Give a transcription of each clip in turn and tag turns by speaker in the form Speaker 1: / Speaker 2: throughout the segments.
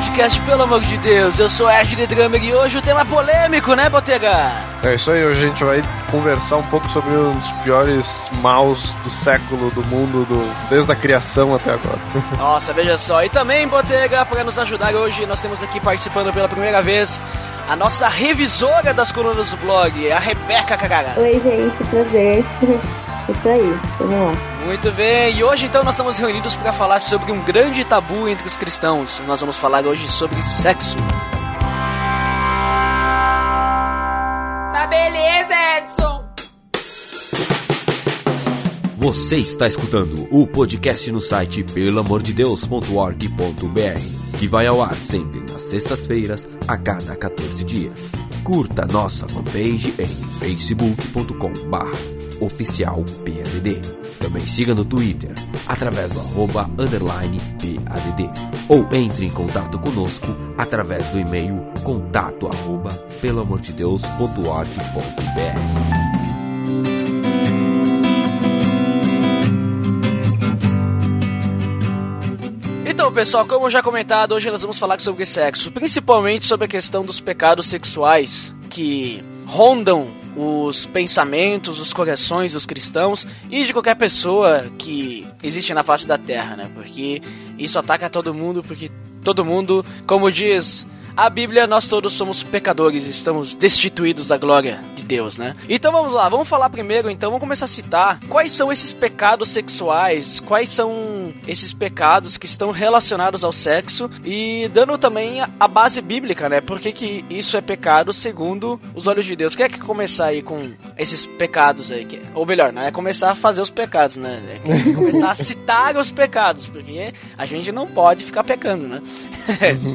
Speaker 1: Podcast, pelo amor de Deus. Eu sou Ed The Drummer e hoje o tema é polêmico, né, Botega?
Speaker 2: É isso aí, hoje a gente vai conversar um pouco sobre os piores maus do século, do mundo, do, desde a criação até agora.
Speaker 1: Nossa, veja só. E também, Botega, para nos ajudar hoje, nós temos aqui participando pela primeira vez a nossa revisora das colunas do blog, a Rebeca Cagara.
Speaker 3: Oi, gente, prazer. Isso aí, vamos lá.
Speaker 1: Muito bem, e hoje então nós estamos reunidos para falar sobre um grande tabu entre os cristãos. Nós vamos falar hoje sobre sexo.
Speaker 4: Tá beleza, Edson!
Speaker 5: Você está escutando o podcast no site pelamordedeus.org.br, que vai ao ar sempre nas sextas-feiras, a cada 14 dias. Curta nossa fanpage em facebook.com.br oficial PADD. Também siga no Twitter, através do arroba underline PADD. Ou entre em contato conosco através do e-mail contato arroba pelamordedeus.org.br.
Speaker 1: Então, pessoal, como já comentado, hoje nós vamos falar sobre sexo, principalmente sobre a questão dos pecados sexuais que rondam os pensamentos, os corações dos cristãos e de qualquer pessoa que existe na face da terra, né? Porque isso ataca todo mundo, porque todo mundo, como diz a Bíblia, nós todos somos pecadores, estamos destituídos da glória de Deus, né? Então vamos lá, vamos falar primeiro, então, vamos começar a citar quais são esses pecados sexuais, quais são esses pecados que estão relacionados ao sexo e dando também a base bíblica, né? Por que, que isso é pecado segundo os olhos de Deus? Quer que começar aí com esses pecados aí? Ou melhor, não é começar a fazer os pecados, né? É começar a citar os pecados, porque a gente não pode ficar pecando, né?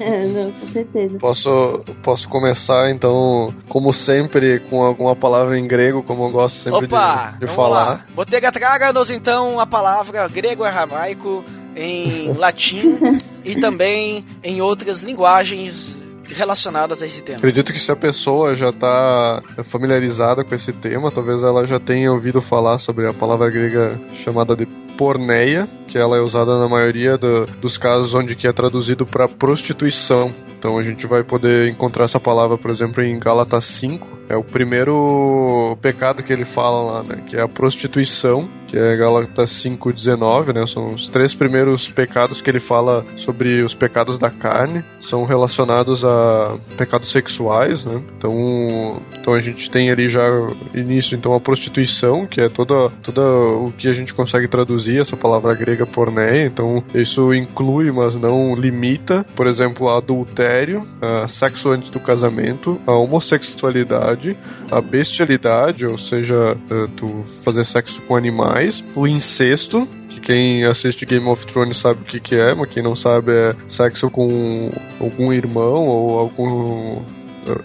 Speaker 3: é, não, com certeza.
Speaker 2: Posso, posso começar, então, como sempre, com alguma palavra em grego, como eu gosto sempre
Speaker 1: Opa,
Speaker 2: de, de falar.
Speaker 1: Lá. Botega, traga-nos então a palavra grego-aramaico em latim e também em outras linguagens relacionadas a esse tema.
Speaker 2: Acredito que se a pessoa já está familiarizada com esse tema, talvez ela já tenha ouvido falar sobre a palavra grega chamada de porneia, que ela é usada na maioria do, dos casos onde que é traduzido para prostituição. Então a gente vai poder encontrar essa palavra, por exemplo, em Gálatas 5. É o primeiro pecado que ele fala lá, né? Que é a prostituição, que é Gálatas 5,19, né? São os três primeiros pecados que ele fala sobre os pecados da carne. São relacionados a pecados sexuais, né? Então, então a gente tem ali já início, então, a prostituição, que é toda, toda o que a gente consegue traduzir, essa palavra grega porneia. Então, isso inclui, mas não limita, por exemplo, a adultério, a sexo antes do casamento, a homossexualidade, a bestialidade, ou seja, tu fazer sexo com animais, o incesto, que quem assiste Game of Thrones sabe o que, que é, mas quem não sabe é sexo com algum irmão ou algum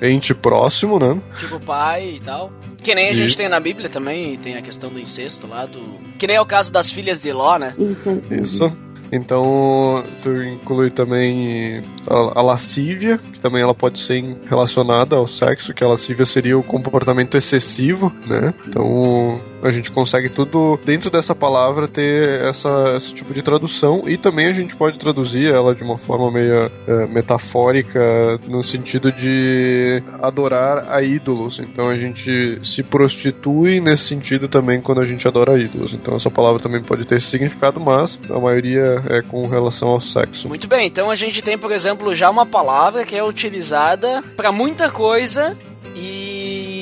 Speaker 2: ente próximo, né?
Speaker 1: Tipo pai e tal. Que nem a gente tem na Bíblia também, tem a questão do incesto lá do. Que nem é o caso das filhas de Ló, né?
Speaker 3: Isso.
Speaker 2: Isso. Então, tu inclui também a, a, lascívia, que também ela pode ser relacionada ao sexo, que a lascívia seria o comportamento excessivo, né? Então, a gente consegue tudo dentro dessa palavra ter essa, esse tipo de tradução e também a gente pode traduzir ela de uma forma meio é, metafórica no sentido de adorar a ídolos. Então a gente se prostitui nesse sentido também quando a gente adora ídolos. Então essa palavra também pode ter esse significado, mas a maioria é com relação ao sexo.
Speaker 1: Muito bem, então a gente tem, por exemplo, já uma palavra que é utilizada para muita coisa e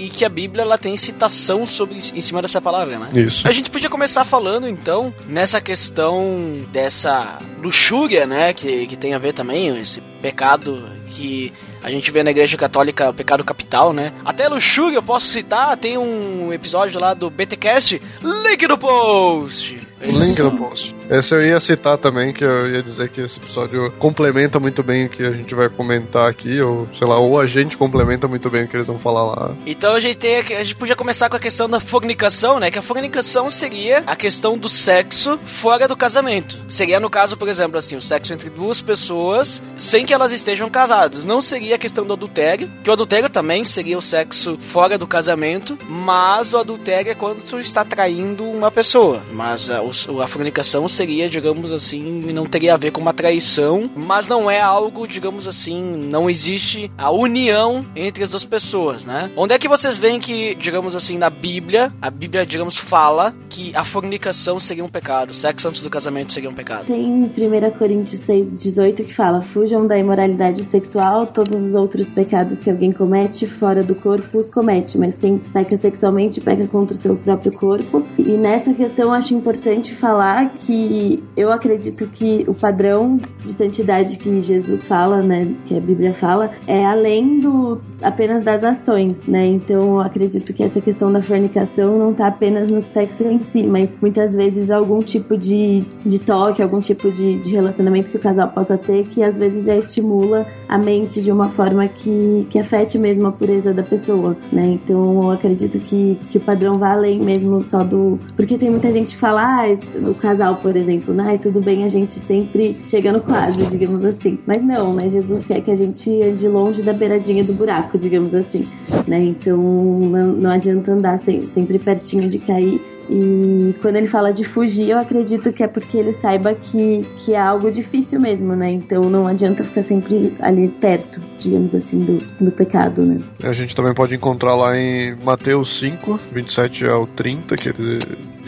Speaker 1: que a Bíblia ela tem citação sobre em cima dessa palavra, né?
Speaker 2: Isso.
Speaker 1: A gente podia começar falando então nessa questão dessa luxúria, né, que, que tem a ver também esse pecado que a gente vê na igreja católica o pecado capital, né? Até luxúria eu posso citar, tem um episódio lá do BTcast, link no post.
Speaker 2: Link no post. Esse eu ia citar também, que eu ia dizer que esse episódio complementa muito bem o que a gente vai comentar aqui, ou sei lá, ou a gente complementa muito bem o que eles vão falar lá.
Speaker 1: Então a gente, tem, a gente podia começar com a questão da fornicação, né? Que a fornicação seria a questão do sexo fora do casamento. Seria no caso, por exemplo, assim, o sexo entre duas pessoas sem que elas estejam casadas. Não seria a questão do adultério, que o adultério também seria o sexo fora do casamento, mas o adultério é quando tu está traindo uma pessoa. Mas a, a fornicação seria, digamos assim, não teria a ver com uma traição, mas não é algo, digamos assim, não existe a união entre as duas pessoas, né? Onde é que vocês veem que, digamos assim, na Bíblia, a Bíblia, digamos, fala que a fornicação seria um pecado, sexo antes do casamento seria um pecado?
Speaker 3: Tem 1 Coríntios 6, 18 que fala: Fujam da imoralidade sexual, todos os outros pecados que alguém comete fora do corpo os comete, mas quem peca sexualmente peca contra o seu próprio corpo. E nessa questão acho importante falar que eu acredito que o padrão de santidade que Jesus fala, né, que a Bíblia fala, é além do apenas das ações, né? Então eu acredito que essa questão da fornicação não está apenas no sexo em si, mas muitas vezes algum tipo de, de toque, algum tipo de, de relacionamento que o casal possa ter que às vezes já estimula a mente de uma forma que, que afete mesmo a pureza da pessoa, né? Então eu acredito que, que o padrão vai além mesmo só do. Porque tem muita gente que fala, ah, o casal, por exemplo, né? Tudo bem a gente sempre chega no quadro, digamos assim. Mas não, né? Jesus quer que a gente ande longe da beiradinha do buraco, digamos assim, né? Então não, não adianta andar sempre pertinho de cair e quando ele fala de fugir, eu acredito que é porque ele saiba que, que é algo difícil mesmo, né? Então não adianta ficar sempre ali perto, digamos assim, do, do pecado, né?
Speaker 2: A gente também pode encontrar lá em Mateus 5, 27 ao 30, que ele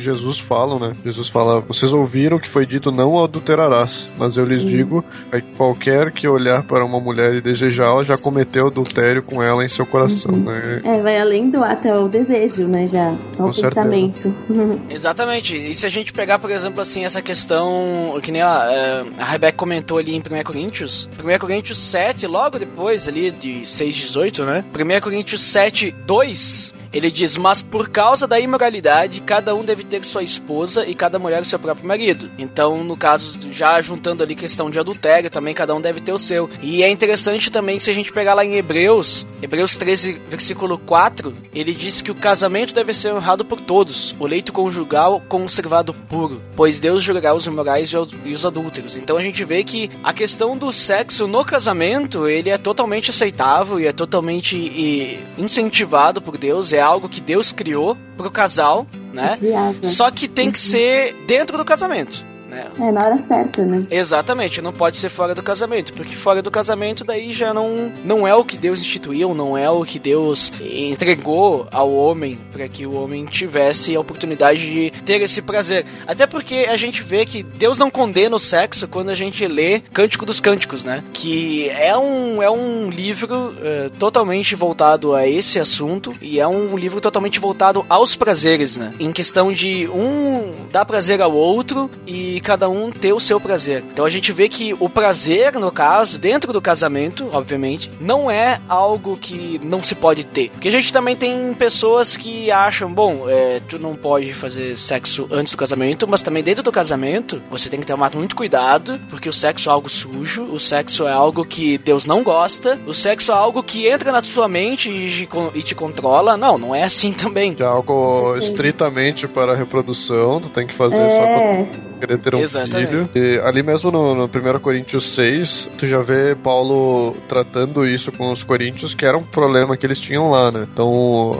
Speaker 2: Jesus fala, né? Jesus fala: Vocês ouviram que foi dito não adulterarás, mas eu lhes Sim. digo é que qualquer que olhar para uma mulher e desejá-la já cometeu adultério com ela em seu coração, uhum. né?
Speaker 3: É, vai além do ato, é o desejo, né? Já, só com o certeza. pensamento.
Speaker 1: Exatamente. E se a gente pegar, por exemplo, assim, essa questão que nem a, é, a Rebeca comentou ali em 1 Coríntios, 1 Coríntios 7, logo depois ali de 6,18, né? 1 Coríntios 7, 2 ele diz: Mas por causa da imoralidade, cada um deve ter sua esposa e cada mulher o seu próprio marido. Então, no caso, já juntando ali questão de adultério, também cada um deve ter o seu. E é interessante também se a gente pegar lá em Hebreus, Hebreus 13, versículo 4, ele diz que o casamento deve ser honrado por todos, o leito conjugal conservado puro, pois Deus julgará os imorais e os adúlteros. Então a gente vê que a questão do sexo no casamento, ele é totalmente aceitável e é totalmente incentivado por Deus, é é algo que Deus criou pro casal, né? Só que tem que ser dentro do casamento. Né?
Speaker 3: É, na hora certa, né?
Speaker 1: Exatamente, não pode ser fora do casamento, porque fora do casamento daí já não, não é o que Deus instituiu, não é o que Deus entregou ao homem para que o homem tivesse a oportunidade de ter esse prazer. Até porque a gente vê que Deus não condena o sexo quando a gente lê Cântico dos Cânticos, né? Que é um, é um livro é, totalmente voltado a esse assunto e é um livro totalmente voltado aos prazeres, né? Em questão de um dar prazer ao outro e cada um ter o seu prazer. Então a gente vê que o prazer, no caso, dentro do casamento, obviamente, não é algo que não se pode ter. Porque a gente também tem pessoas que acham, bom, é, tu não pode fazer sexo antes do casamento, mas também dentro do casamento você tem que tomar muito cuidado, porque o sexo é algo sujo, o sexo é algo que Deus não gosta, o sexo é algo que entra na sua mente e, e te controla. Não, não é assim também.
Speaker 2: É algo estritamente para a reprodução, tu tem que fazer é. só quando querer ter um Exatamente. filho. E ali mesmo no, no 1 Coríntios 6, tu já vê Paulo tratando isso com os coríntios, que era um problema que eles tinham lá, né? Então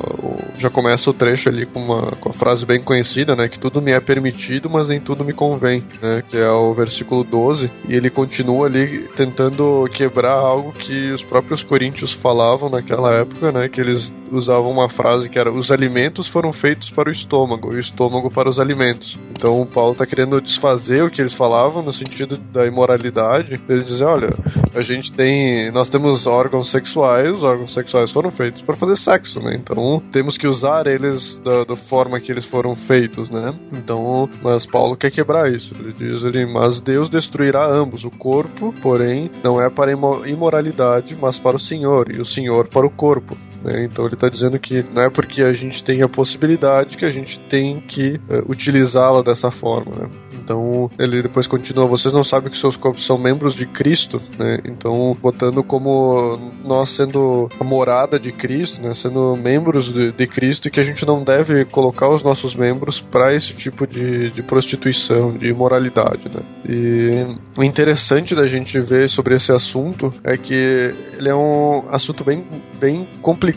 Speaker 2: já começa o trecho ali com uma com a frase bem conhecida, né? Que tudo me é permitido, mas nem tudo me convém, né? Que é o versículo 12. E ele continua ali tentando quebrar algo que os próprios coríntios falavam naquela época, né? Que eles usavam uma frase que era: os alimentos foram feitos para o estômago, e o estômago para os alimentos. Então o Paulo tá querendo desfazer o que eles falavam no sentido da imoralidade. Eles dizem, olha, a gente tem, nós temos órgãos sexuais, os órgãos sexuais foram feitos para fazer sexo, né? Então temos que usar eles da, da, forma que eles foram feitos, né? Então, mas Paulo quer quebrar isso. Ele diz ali, mas Deus destruirá ambos, o corpo, porém, não é para imoralidade, mas para o Senhor, e o Senhor para o corpo. Né? Então ele está dizendo que não é porque a gente tem a possibilidade que a gente tem que uh, utilizá-la dessa forma. Né? Então ele depois continua: vocês não sabem que seus corpos são membros de Cristo, né? Então botando como nós sendo a morada de Cristo, né? Sendo membros de, de Cristo e que a gente não deve colocar os nossos membros para esse tipo de, de prostituição, de imoralidade, né? E o interessante da gente ver sobre esse assunto é que ele é um assunto bem, bem complicado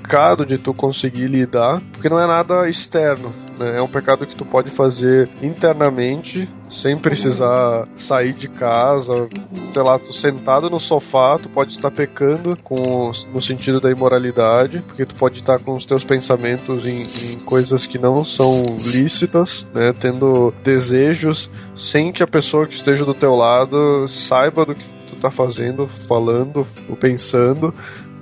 Speaker 2: de tu conseguir lidar, porque não é nada externo, né? É um pecado que tu pode fazer internamente sem precisar sair de casa, sei lá, tu sentado no sofá, tu pode estar pecando com, no sentido da imoralidade, porque tu pode estar com os teus pensamentos em, em coisas que não são lícitas, né, tendo desejos sem que a pessoa que esteja do teu lado saiba do que tu tá fazendo, falando, ou pensando,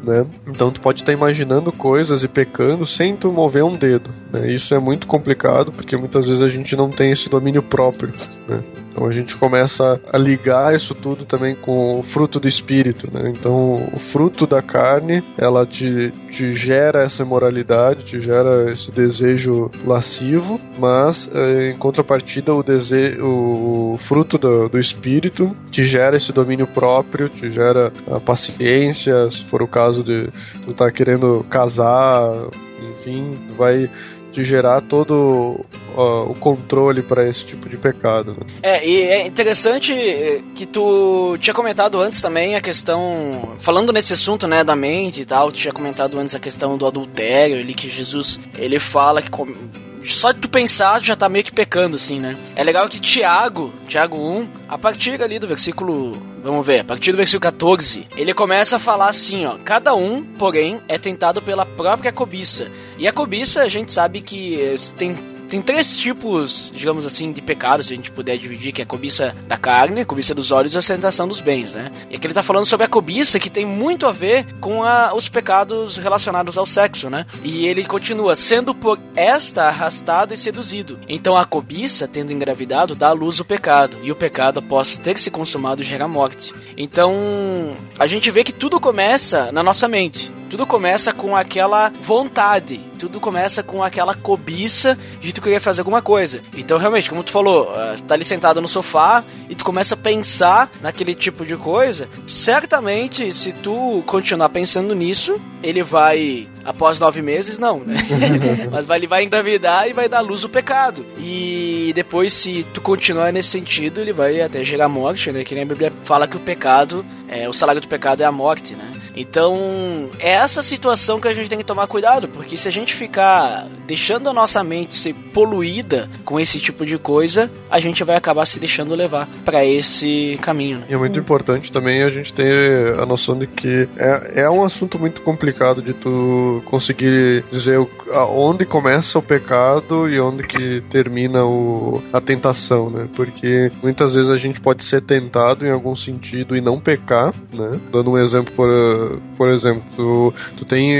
Speaker 2: né? Então tu pode estar imaginando coisas e pecando sem tu mover um dedo, né? Isso é muito complicado porque muitas vezes a gente não tem esse domínio próprio, né? Então a gente começa a ligar isso tudo também com o fruto do espírito, né? Então o fruto da carne, ela te, te gera essa imoralidade, te gera esse desejo lascivo, mas eh, em contrapartida o desejo, o fruto do, do espírito te gera esse domínio próprio, te gera a paciência, se for o caso de tu estar tá querendo casar, enfim, vai de gerar todo o controle para esse tipo de pecado. Né?
Speaker 1: É, e é interessante que tu tinha comentado antes também a questão, falando nesse assunto, né, da mente e tal, tu tinha comentado antes a questão do adultério, ali que Jesus, ele fala que só de tu pensar já tá meio que pecando, assim, né? É legal que Tiago, Tiago 1, a partir ali do versículo, vamos ver, a partir do versículo 14, ele começa a falar assim, ó, cada um, porém, é tentado pela própria cobiça. E a cobiça, a gente sabe que tem tem três tipos, digamos assim, de pecados, se a gente puder dividir, que é a cobiça da carne, a cobiça dos olhos e a ostentação dos bens, né? E aqui ele tá falando sobre a cobiça que tem muito a ver com a, os pecados relacionados ao sexo, né? E ele continua, sendo por esta arrastado e seduzido. Então a cobiça, tendo engravidado, dá à luz o pecado, e o pecado, após ter se consumado, gera morte. Então a gente vê que tudo começa na nossa mente. Tudo começa com aquela vontade, tudo começa com aquela cobiça de tu querer fazer alguma coisa. Então, realmente, como tu falou, uh, tá ali sentado no sofá e tu começa a pensar naquele tipo de coisa, certamente, se tu continuar pensando nisso, ele vai, após nove meses, não, né? Mas vai, ele vai engravidar e vai dar luz o pecado. E depois, se tu continuar nesse sentido, ele vai até gerar morte, né? Que nem a Bíblia fala que o pecado, é, o salário do pecado é a morte, né? Então, é essa situação que a gente tem que tomar cuidado, porque se a gente ficar deixando a nossa mente ser poluída com esse tipo de coisa, a gente vai acabar se deixando levar para esse caminho. Né?
Speaker 2: E é muito importante também a gente ter a noção de que é, é um assunto muito complicado de tu conseguir dizer onde começa o pecado e onde que termina o, a tentação, né? Porque muitas vezes a gente pode ser tentado em algum sentido e não pecar, né? Dando um exemplo por por exemplo, tu, tu tem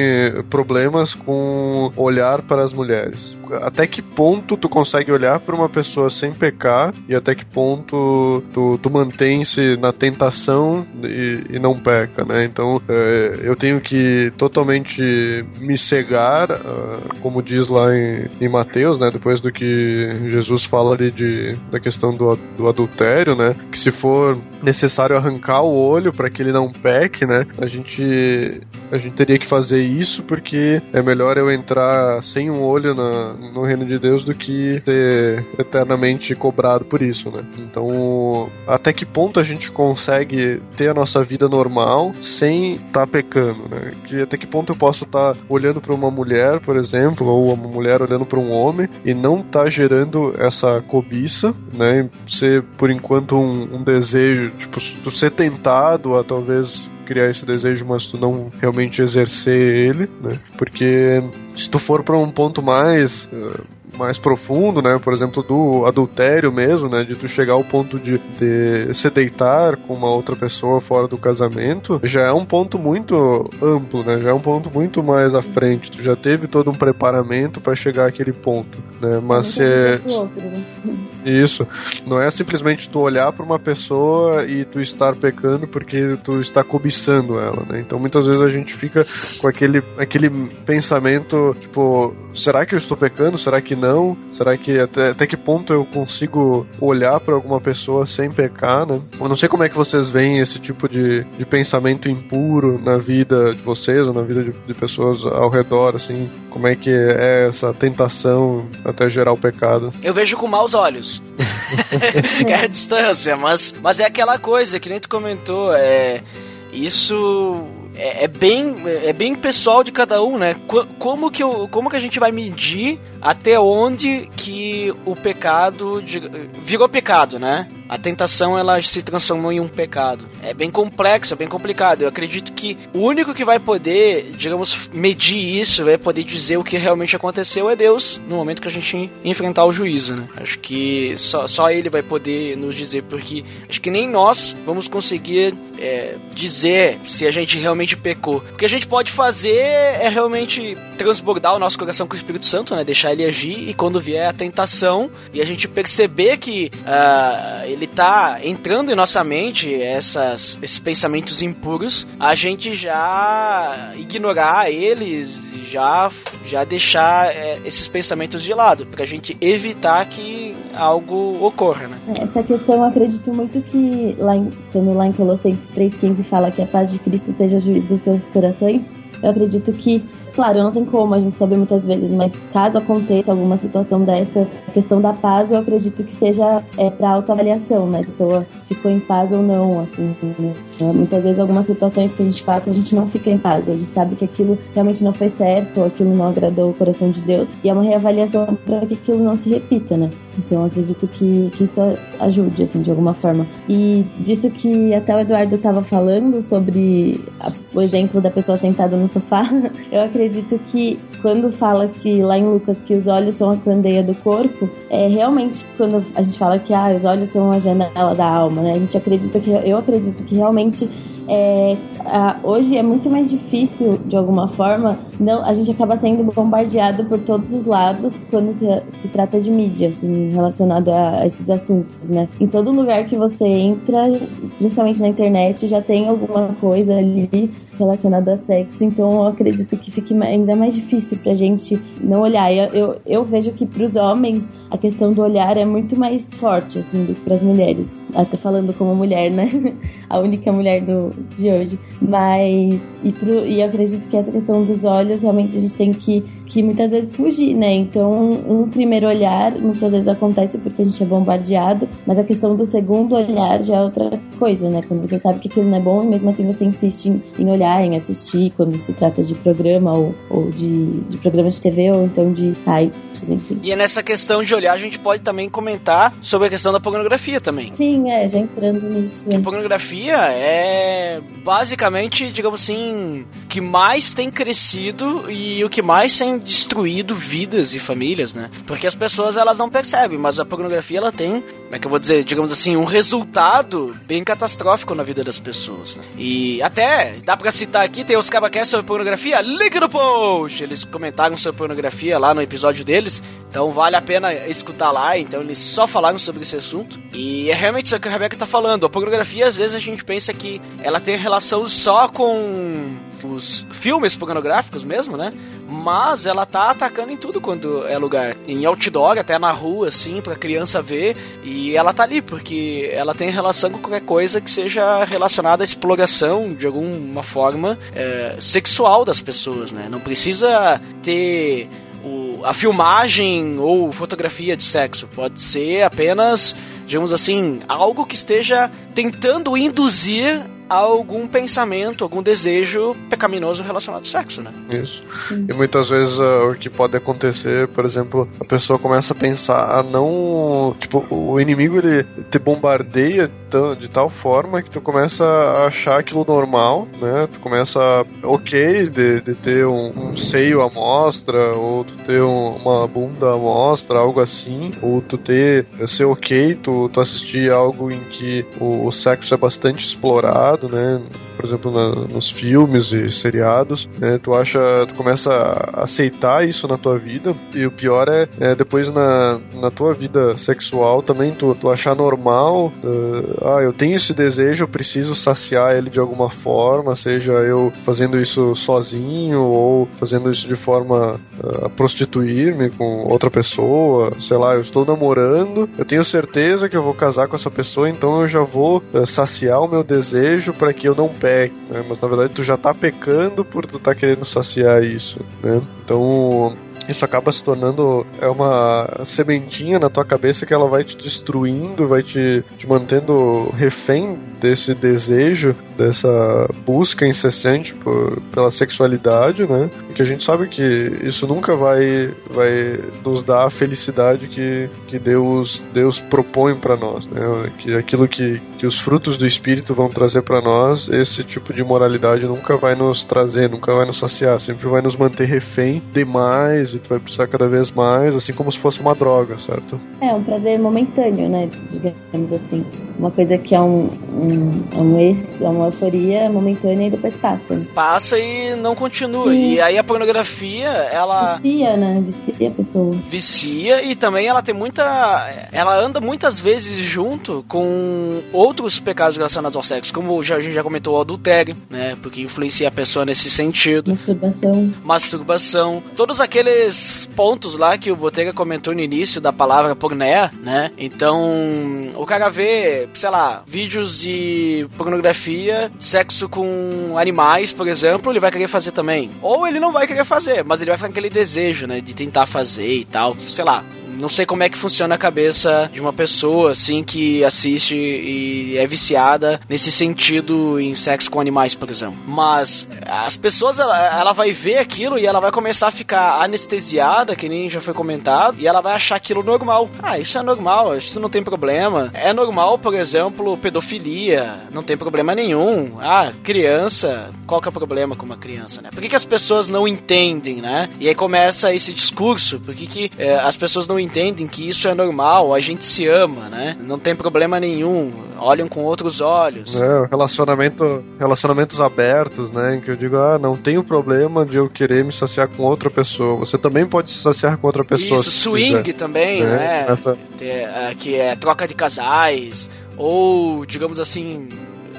Speaker 2: problemas com olhar para as mulheres. Até que ponto tu consegue olhar para uma pessoa sem pecar e até que ponto tu, tu mantém-se na tentação e, e, não peca, né? Então é, eu tenho que totalmente me cegar, uh, como diz lá em, em Mateus, né? Depois do que Jesus fala ali de, da questão do, do adultério, né? Que se for necessário arrancar o olho para que ele não peque, né? A gente a gente teria que fazer isso porque é melhor eu entrar sem um olho na, no reino de Deus do que ser eternamente cobrado por isso, né? Então, até que ponto a gente consegue ter a nossa vida normal sem estar tá pecando, né? Que até que ponto eu posso estar tá olhando para uma mulher, por exemplo, ou uma mulher olhando para um homem e não tá gerando essa cobiça, né? Ser por enquanto um, um desejo, tipo, ser tentado a talvez criar esse desejo, mas tu não realmente exercer ele, né? Porque se tu for para um ponto mais uh, mais profundo, né? Por exemplo, do adultério mesmo, né? De tu chegar ao ponto de, de se deitar com uma outra pessoa fora do casamento, já é um ponto muito amplo, né? Já é um ponto muito mais à frente. Tu já teve todo um preparamento para chegar àquele ponto, né? Mas se,
Speaker 3: outro, né?
Speaker 2: Isso. Não é simplesmente tu olhar para uma pessoa e tu estar pecando porque tu está cobiçando ela, né? Então muitas vezes a gente fica com aquele, aquele pensamento, tipo, será que eu estou pecando? Será que não? Será que até, até que ponto eu consigo olhar para alguma pessoa sem pecar, né? Eu não sei como é que vocês veem esse tipo de, de pensamento impuro na vida de vocês ou na vida de, de pessoas ao redor, assim. Como é que é essa tentação até gerar o pecado?
Speaker 1: Eu vejo com maus olhos. é a distância, mas, mas é aquela coisa que nem tu comentou, é isso é, é, bem é bem pessoal de cada um, né? Como que, eu, como que a gente vai medir até onde que o pecado de, virou pecado, né? A tentação ela se transformou em um pecado. É bem complexo, é bem complicado. Eu acredito que o único que vai poder, digamos, medir isso, vai poder dizer o que realmente aconteceu é Deus no momento que a gente enfrentar o juízo, né? Acho que só, só Ele vai poder nos dizer, porque acho que nem nós vamos conseguir é, dizer se a gente realmente pecou. O que a gente pode fazer é realmente transbordar o nosso coração com o Espírito Santo, né? Deixar ele agir e quando vier a tentação e a gente perceber que uh, ele tá entrando em nossa mente essas, esses pensamentos impuros, a gente já ignorar eles, já, já deixar é, esses pensamentos de lado, pra gente evitar que algo ocorra, né?
Speaker 3: Essa questão eu acredito muito que lá em, quando lá em Colossenses 3,15 fala que a paz de Cristo seja juiz dos seus corações, eu acredito que Claro, não tem como a gente saber muitas vezes, mas caso aconteça alguma situação dessa, a questão da paz eu acredito que seja é, para autoavaliação, né? Se a pessoa ficou em paz ou não, assim. Né? Muitas vezes algumas situações que a gente passa, a gente não fica em paz, a gente sabe que aquilo realmente não foi certo, aquilo não agradou o coração de Deus, e é uma reavaliação para que aquilo não se repita, né? Então eu acredito que, que isso ajude, assim, de alguma forma. E disso que até o Eduardo estava falando sobre a, o exemplo da pessoa sentada no sofá, eu acredito que quando fala que lá em Lucas que os olhos são a candeia do corpo, é realmente quando a gente fala que ah, os olhos são a janela da alma, né? A gente acredita que eu acredito que realmente é, a, hoje é muito mais difícil, de alguma forma, não, a gente acaba sendo bombardeado por todos os lados quando se, se trata de mídia, assim, relacionado a, a, esses assuntos, né? Em todo lugar que você entra, principalmente na internet, já tem alguma coisa ali relacionada a sexo, então eu acredito que fique ainda mais difícil pra gente não olhar. Eu, eu, eu vejo que pros homens a questão do olhar é muito mais forte, assim, do que pras mulheres. Até falando como mulher, né? a única mulher do, de hoje. Mas, e, pro, e eu acredito que essa questão dos olhos, realmente a gente tem que, que muitas vezes fugir, né? Então, um primeiro olhar muitas vezes acontece porque a gente é bombardeado, mas a questão do segundo olhar já é outra coisa, né? Quando você sabe que aquilo não é bom e mesmo assim você insiste em, em olhar, em assistir, quando se trata de programa ou, ou de, de programa de TV ou então de sites, enfim.
Speaker 1: E é nessa questão de olhar, a gente pode também comentar sobre a questão da pornografia também.
Speaker 3: Sim, é, já entrando nisso.
Speaker 1: A pornografia é basicamente, digamos assim, que mais tem crescido e o que mais tem destruído vidas e famílias, né? Porque as pessoas elas não percebem, mas a pornografia ela tem, como é que eu vou dizer, digamos assim, um resultado bem catastrófico na vida das pessoas. Né? E até dá para citar aqui tem os cabacast sobre pornografia, link no post. Eles comentaram sobre pornografia lá no episódio deles, então vale a pena escutar lá. Então eles só falaram sobre esse assunto e é realmente isso que a Rebeca tá falando. A pornografia às vezes a gente pensa que ela tem relação só com os filmes pornográficos mesmo, né? Mas ela tá atacando em tudo quando é lugar. Em outdoor, até na rua, assim, pra criança ver. E ela tá ali, porque ela tem relação com qualquer coisa que seja relacionada à exploração, de alguma forma, é, sexual das pessoas, né? Não precisa ter o, a filmagem ou fotografia de sexo. Pode ser apenas, digamos assim, algo que esteja tentando induzir algum pensamento, algum desejo pecaminoso relacionado ao sexo, né?
Speaker 2: Isso. E muitas vezes uh, o que pode acontecer, por exemplo, a pessoa começa a pensar, a não. Tipo, o inimigo ele te bombardeia de tal forma que tu começa a achar aquilo normal, né? Tu começa, ok, de, de ter um, um, seio à mostra, ou tu ter um, uma bunda à mostra, algo assim, ou tu ter, ser ok, tu, tu assistir algo em que o, o sexo é bastante explorado, né? Por exemplo, na, nos filmes e seriados, né? Tu acha, tu começa a aceitar isso na tua vida e o pior é, é depois na, na tua vida sexual também tu, tu achar normal, uh, ah, eu tenho esse desejo, eu preciso saciar ele de alguma forma, seja eu fazendo isso sozinho ou fazendo isso de forma uh, a prostituir-me com outra pessoa, sei lá, eu estou namorando, eu tenho certeza que eu vou casar com essa pessoa, então eu já vou uh, saciar o meu desejo para que eu não pegue, né? Mas na verdade tu já tá pecando por tu tá querendo saciar isso, né? Então isso acaba se tornando é uma sementinha na tua cabeça que ela vai te destruindo, vai te, te mantendo refém desse desejo, dessa busca incessante por, pela sexualidade, né? Que a gente sabe que isso nunca vai, vai nos dar a felicidade que, que Deus, Deus propõe para nós, né? Que aquilo que, que os frutos do Espírito vão trazer para nós, esse tipo de moralidade nunca vai nos trazer, nunca vai nos saciar, sempre vai nos manter refém demais e tu vai precisar cada vez mais, assim como se fosse uma droga, certo?
Speaker 3: É, um prazer momentâneo, né? Digamos assim. Uma coisa que é um, um, um é uma euforia momentânea e depois passa.
Speaker 1: Passa e não continua. Sim. E aí a pornografia, ela.
Speaker 3: Vicia, né? Vicia a pessoa.
Speaker 1: Vicia e também ela tem muita. Ela anda muitas vezes junto com outros pecados relacionados ao sexo, como já, a gente já comentou o adultério, né? Porque influencia a pessoa nesse sentido.
Speaker 3: Masturbação.
Speaker 1: Masturbação. Todos aqueles pontos lá que o Botega comentou no início da palavra porné, né? Então, o cara vê sei lá, vídeos de pornografia, sexo com animais, por exemplo, ele vai querer fazer também. Ou ele não vai querer fazer, mas ele vai ficar com aquele desejo, né, de tentar fazer e tal. Sei lá, não sei como é que funciona a cabeça de uma pessoa assim que assiste e é viciada nesse sentido em sexo com animais, por exemplo. Mas as pessoas ela, ela vai ver aquilo e ela vai começar a ficar anestesiada, que nem já foi comentado, e ela vai achar aquilo normal. Ah, isso é normal, isso não tem problema. É normal, por exemplo, pedofilia, não tem problema nenhum. Ah, criança, qual que é o problema com uma criança, né? Por que, que as pessoas não entendem, né? E aí começa esse discurso, por que, que é, as pessoas não entendem que isso é normal, a gente se ama, né? Não tem problema nenhum, olham com outros olhos.
Speaker 2: É, relacionamento, relacionamentos abertos, né? Em que eu digo, ah, não tenho problema de eu querer me saciar com outra pessoa. Você também pode se saciar com outra pessoa.
Speaker 1: Isso, swing quiser. também, é, né? Essa... Que é troca de casais, ou, digamos assim,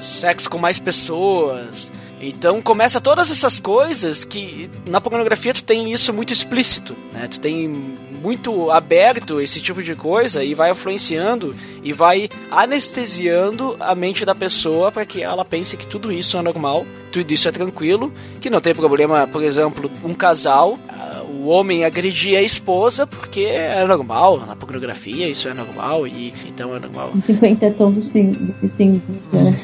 Speaker 1: sexo com mais pessoas então começa todas essas coisas que na pornografia tu tem isso muito explícito, né? Tu tem muito aberto esse tipo de coisa e vai influenciando e vai anestesiando a mente da pessoa para que ela pense que tudo isso é normal, tudo isso é tranquilo, que não tem problema, por exemplo, um casal o homem agredir a esposa porque é normal, na pornografia isso é normal, e então é normal.
Speaker 3: 50 tons de cinza.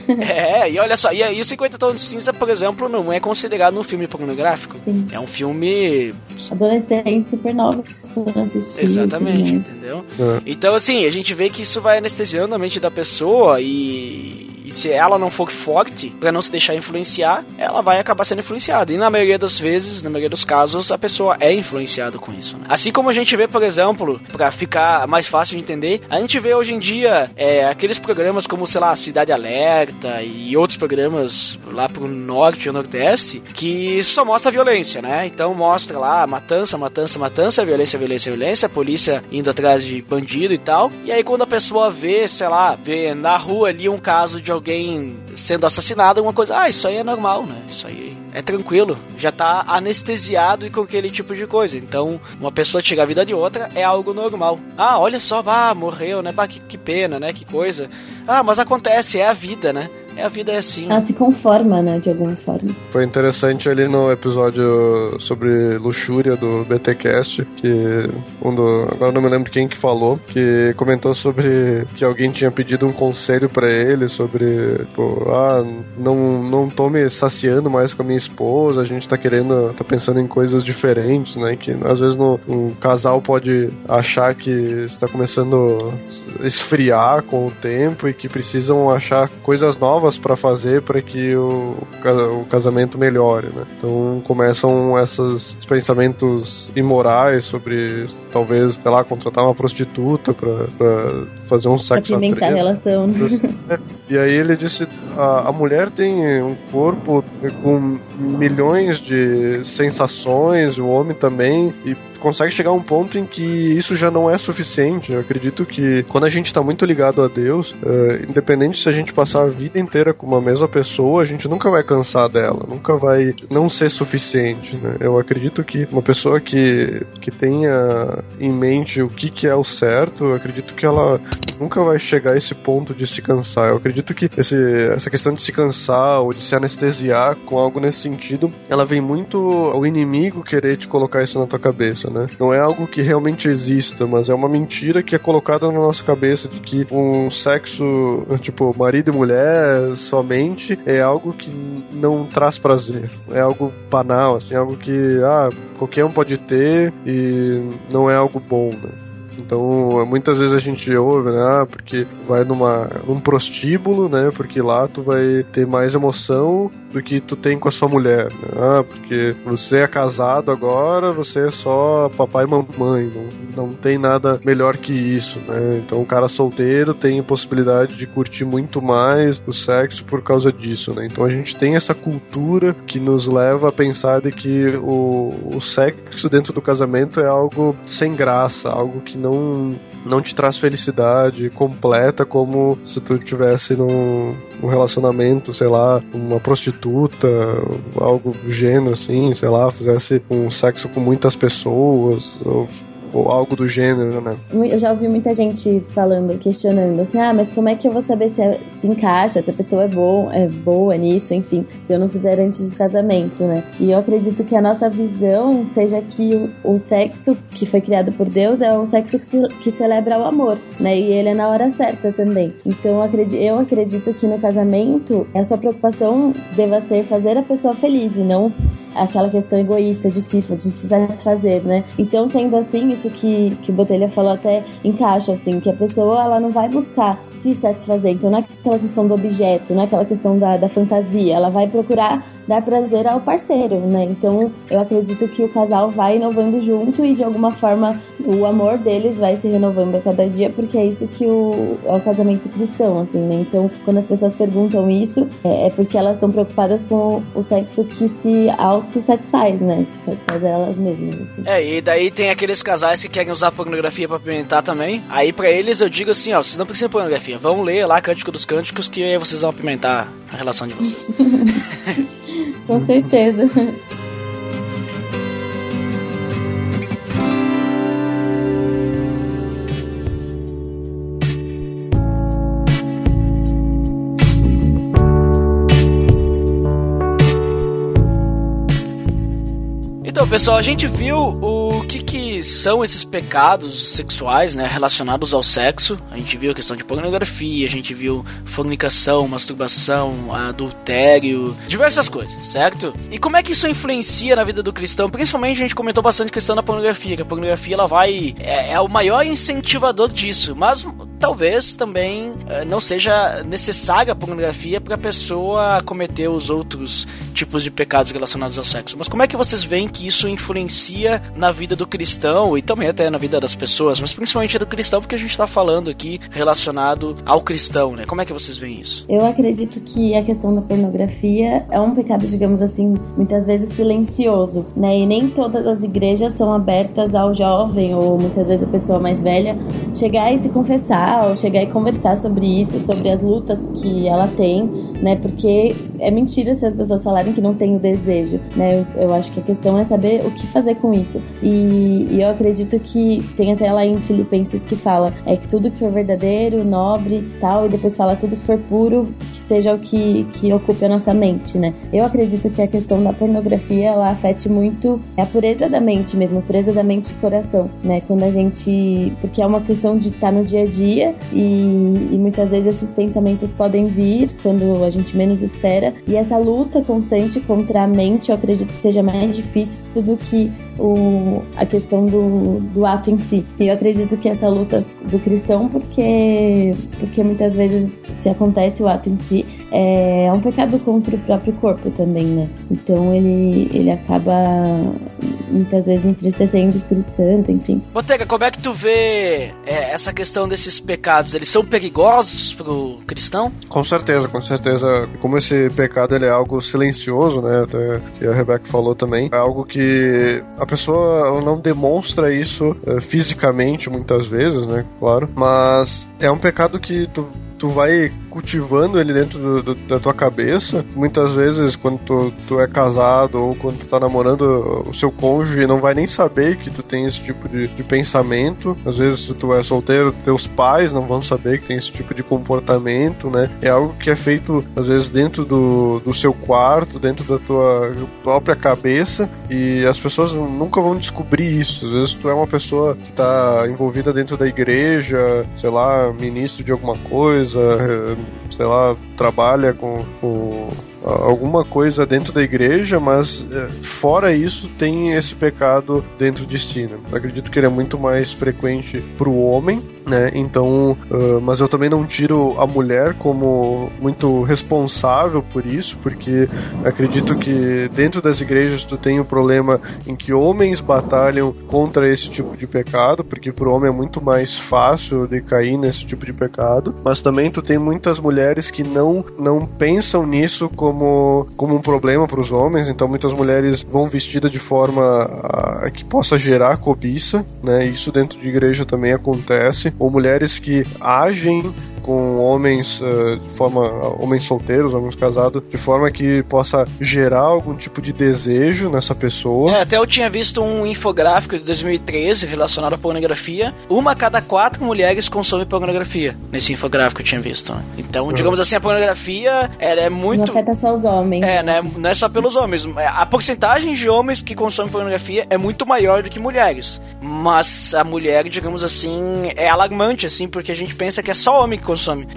Speaker 1: é, e olha só, e aí o 50 tons de cinza, por exemplo, não é considerado um filme pornográfico.
Speaker 3: Sim.
Speaker 1: É um filme.
Speaker 3: Adolescente super novo
Speaker 1: assistir. Exatamente, né? entendeu? É. Então, assim, a gente vê que isso vai anestesiando a mente da pessoa e e se ela não for forte, para não se deixar influenciar, ela vai acabar sendo influenciada. E na maioria das vezes, na maioria dos casos, a pessoa é influenciada com isso. Né? Assim como a gente vê, por exemplo, para ficar mais fácil de entender, a gente vê hoje em dia é, aqueles programas como, sei lá, Cidade Alerta e outros programas lá pro norte e nordeste que só mostra violência, né? Então mostra lá matança, matança, matança, violência, violência, violência, a polícia indo atrás de bandido e tal. E aí quando a pessoa vê, sei lá, vê na rua ali um caso de alguém sendo assassinado, uma coisa, ah, isso aí é normal, né? Isso aí é tranquilo, já tá anestesiado e com aquele tipo de coisa. Então, uma pessoa tirar a vida de outra é algo normal. Ah, olha só, ah, morreu, né? Bah, que, que pena, né? Que coisa. Ah, mas acontece, é a vida, né? É, a vida é assim.
Speaker 3: Ela se conforma, né, de alguma forma.
Speaker 2: Foi interessante ali no episódio sobre luxúria do BTcast, que um do, agora não me lembro quem que falou, que comentou sobre que alguém tinha pedido um conselho para ele sobre, tipo, ah, não não tô me saciando mais com a minha esposa, a gente tá querendo, tá pensando em coisas diferentes, né, que às vezes no, um casal pode achar que está começando a esfriar com o tempo e que precisam achar coisas novas para fazer para que o, o casamento melhore, né? Então começam esses pensamentos imorais sobre talvez, sei lá, contratar uma prostituta para fazer um sexo
Speaker 3: a relação. Né?
Speaker 2: E aí ele disse, a, a mulher tem um corpo com milhões de sensações, o homem também, e consegue chegar a um ponto em que isso já não é suficiente. Eu acredito que quando a gente está muito ligado a Deus, uh, independente se a gente passar a vida inteira com uma mesma pessoa, a gente nunca vai cansar dela, nunca vai não ser suficiente. Né? Eu acredito que uma pessoa que, que tenha em mente o que, que é o certo, eu acredito que ela nunca vai chegar a esse ponto de se cansar. Eu acredito que esse, essa questão de se cansar ou de se anestesiar com algo nesse sentido, ela vem muito ao inimigo querer te colocar isso na tua cabeça né? Não é algo que realmente exista, mas é uma mentira que é colocada na nossa cabeça de que um sexo, tipo, marido e mulher somente é algo que não traz prazer. É algo banal, assim, algo que, ah, qualquer um pode ter e não é algo bom, né? Então, muitas vezes a gente ouve, né? Ah, porque vai numa, num prostíbulo, né? Porque lá tu vai ter mais emoção do que tu tem com a sua mulher. Né? Ah, porque você é casado agora, você é só papai e mamãe. Não, não tem nada melhor que isso, né? Então, o cara solteiro tem a possibilidade de curtir muito mais o sexo por causa disso, né? Então, a gente tem essa cultura que nos leva a pensar de que o, o sexo dentro do casamento é algo sem graça, algo que não não, te traz felicidade completa como se tu tivesse num, num relacionamento, sei lá, uma prostituta, algo do gênero assim, sei lá, fizesse um sexo com muitas pessoas, ou ou algo do gênero, né?
Speaker 3: Eu já ouvi muita gente falando, questionando assim, ah, mas como é que eu vou saber se, é, se encaixa, se a pessoa é, bom, é boa nisso, enfim, se eu não fizer antes do casamento, né? E eu acredito que a nossa visão seja que o, o sexo que foi criado por Deus é um sexo que, se, que celebra o amor, né? E ele é na hora certa também. Então eu acredito, eu acredito que no casamento a sua preocupação deva ser fazer a pessoa feliz e não aquela questão egoísta de se, de se satisfazer, né? Então, sendo assim, isso que, que o Botelha falou até encaixa, assim, que a pessoa ela não vai buscar se satisfazer. Então, não é aquela questão do objeto, não é aquela questão da, da fantasia. Ela vai procurar dar prazer ao parceiro, né? Então eu acredito que o casal vai inovando junto e de alguma forma o amor deles vai se renovando a cada dia, porque é isso que o, é o casamento cristão, assim, né? Então quando as pessoas perguntam isso, é, é porque elas estão preocupadas com o sexo que se auto-satisfaz, né? Que satisfaz elas mesmas. Assim.
Speaker 1: É, e daí tem aqueles casais que querem usar pornografia para pimentar também. Aí para eles eu digo assim, ó, vocês não precisam de pornografia, vão ler lá Cântico dos Cânticos que aí vocês vão apimentar a relação de vocês.
Speaker 3: Com certeza.
Speaker 1: Então, pessoal, a gente viu o que, que são esses pecados sexuais, né, relacionados ao sexo. A gente viu a questão de pornografia, a gente viu fornicação, masturbação, adultério, diversas coisas, certo? E como é que isso influencia na vida do cristão? Principalmente a gente comentou bastante a questão da pornografia, que a pornografia ela vai é, é o maior incentivador disso, mas talvez também é, não seja necessária a pornografia para a pessoa cometer os outros tipos de pecados relacionados ao sexo. Mas como é que vocês veem que isso influencia na vida do cristão e também até na vida das pessoas, mas principalmente do cristão, porque a gente está falando aqui relacionado ao cristão, né? Como é que vocês veem isso?
Speaker 3: Eu acredito que a questão da pornografia é um pecado, digamos assim, muitas vezes silencioso, né? E nem todas as igrejas são abertas ao jovem ou muitas vezes a pessoa mais velha chegar e se confessar ou chegar e conversar sobre isso, sobre as lutas que ela tem, né? Porque é mentira se as pessoas falarem que não tem o desejo, né? Eu, eu acho que a questão é saber o que fazer com isso. E, e, eu acredito que tem até lá em Filipenses que fala é que tudo que for verdadeiro, nobre, tal, e depois fala tudo que for puro, que seja o que, que ocupe a nossa mente, né? Eu acredito que a questão da pornografia ela afete muito a pureza da mente mesmo, a pureza da mente e coração, né? Quando a gente. Porque é uma questão de estar no dia a dia e, e muitas vezes esses pensamentos podem vir quando a gente menos espera. E essa luta constante contra a mente, eu acredito que seja mais difícil do que o, a questão do, do ato em si. E eu acredito que essa luta do cristão, porque, porque muitas vezes se acontece o ato em si, é um pecado contra o próprio corpo também, né? Então ele, ele acaba muitas vezes entristecendo o Espírito Santo, enfim.
Speaker 1: Botega, como é que tu vê é, essa questão desses pecados? Eles são perigosos pro cristão?
Speaker 2: Com certeza, com certeza. Como esse pecado ele é algo silencioso, né? Até que a Rebecca falou também. É algo que a pessoa não demonstra isso é, fisicamente muitas vezes, né? Claro. Mas é um pecado que tu tu vai cultivando ele dentro do, do, da tua cabeça. Muitas vezes, quando tu, tu, é casado ou quando tu tá namorando o seu cônjuge, não vai nem saber que tu tem esse tipo de, de pensamento. Às vezes, se tu é solteiro, teus pais não vão saber que tem esse tipo de comportamento, né? É algo que é feito, às vezes, dentro do, do seu quarto, dentro da tua própria cabeça, e as pessoas nunca vão descobrir isso. Às vezes, tu é uma pessoa que tá envolvida dentro da igreja, sei lá, ministro de alguma coisa coisa, sei lá, trabalha com, com alguma coisa dentro da igreja, mas é, fora isso tem esse pecado dentro de si. Né? acredito que ele é muito mais frequente para o homem, né? Então, uh, mas eu também não tiro a mulher como muito responsável por isso, porque acredito que dentro das igrejas tu tem o um problema em que homens batalham contra esse tipo de pecado, porque para o homem é muito mais fácil de cair nesse tipo de pecado, mas também tu tem muitas mulheres que não não pensam nisso como como, como um problema para os homens, então muitas mulheres vão vestidas de forma a, que possa gerar cobiça, né? Isso dentro de igreja também acontece, ou mulheres que agem com homens uh, de forma homens solteiros, homens casados, de forma que possa gerar algum tipo de desejo nessa pessoa.
Speaker 1: É, até eu tinha visto um infográfico de 2013 relacionado à pornografia. Uma a cada quatro mulheres consome pornografia nesse infográfico eu tinha visto. Então, uhum. digamos assim, a pornografia ela é muito. Não
Speaker 3: afeta só os homens.
Speaker 1: É, né? Não é só pelos homens. É, a porcentagem de homens que consomem pornografia é muito maior do que mulheres. Mas a mulher, digamos assim, é alarmante, assim, porque a gente pensa que é só homem que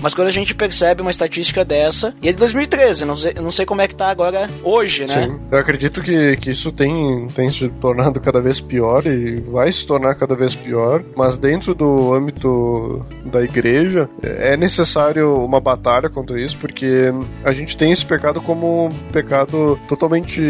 Speaker 1: Mas quando a gente percebe uma estatística dessa, e é de 2013, não sei, não sei como é que tá agora hoje, né? Sim,
Speaker 2: eu acredito que, que isso tem, tem se tornado cada vez pior e vai se tornar cada vez pior, mas dentro do âmbito da igreja é necessário uma batalha contra isso, porque a gente tem esse pecado como um pecado totalmente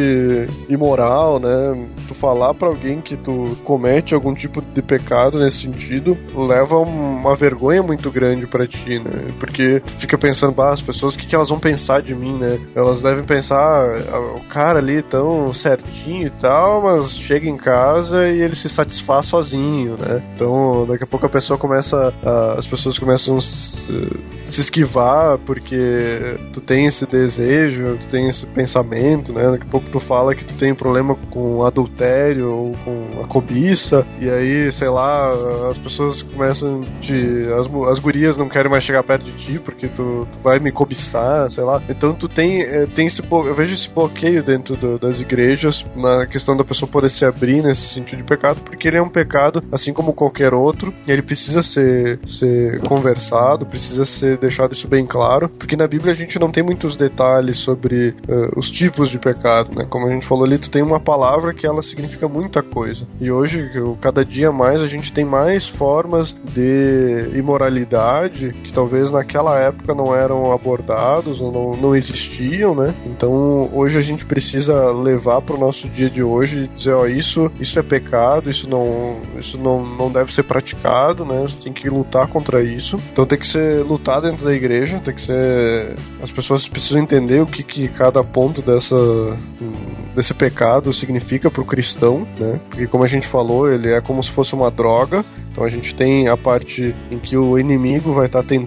Speaker 2: imoral, né? Tu falar para alguém que tu comete algum tipo de pecado nesse sentido leva uma vergonha muito grande para ti, né? Porque fica pensando, bah, as pessoas, o que, que elas vão pensar de mim, né? Elas devem pensar, ah, o cara ali tão certinho e tal, mas chega em casa e ele se satisfaz sozinho, né? Então, daqui a pouco a pessoa começa, a, as pessoas começam a se, se esquivar porque tu tem esse desejo, tu tem esse pensamento, né? Daqui a pouco tu fala que tu tem um problema com adultério ou com a cobiça, e aí, sei lá, as pessoas começam de. As, as gurias não querem mais chegar perto de ti porque tu, tu vai me cobiçar, sei lá. Então tu tem, é, tem esse eu vejo esse bloqueio dentro do, das igrejas na questão da pessoa poder se abrir nesse sentido de pecado, porque ele é um pecado assim como qualquer outro, e ele precisa ser, ser conversado, precisa ser deixado isso bem claro, porque na Bíblia a gente não tem muitos detalhes sobre uh, os tipos de pecado, né? Como a gente falou ali, tu tem uma palavra que ela significa muita coisa. E hoje, cada dia mais, a gente tem mais formas de imoralidade que talvez naquela época não eram abordados ou não, não existiam, né? Então hoje a gente precisa levar para o nosso dia de hoje e dizer, ó, isso, isso é pecado, isso não, isso não, não deve ser praticado, né? Você tem que lutar contra isso. Então tem que ser lutado dentro da igreja, tem que ser. As pessoas precisam entender o que, que cada ponto dessa desse pecado significa para o cristão, né? Porque como a gente falou, ele é como se fosse uma droga. Então a gente tem a parte em que o inimigo vai estar tá tentando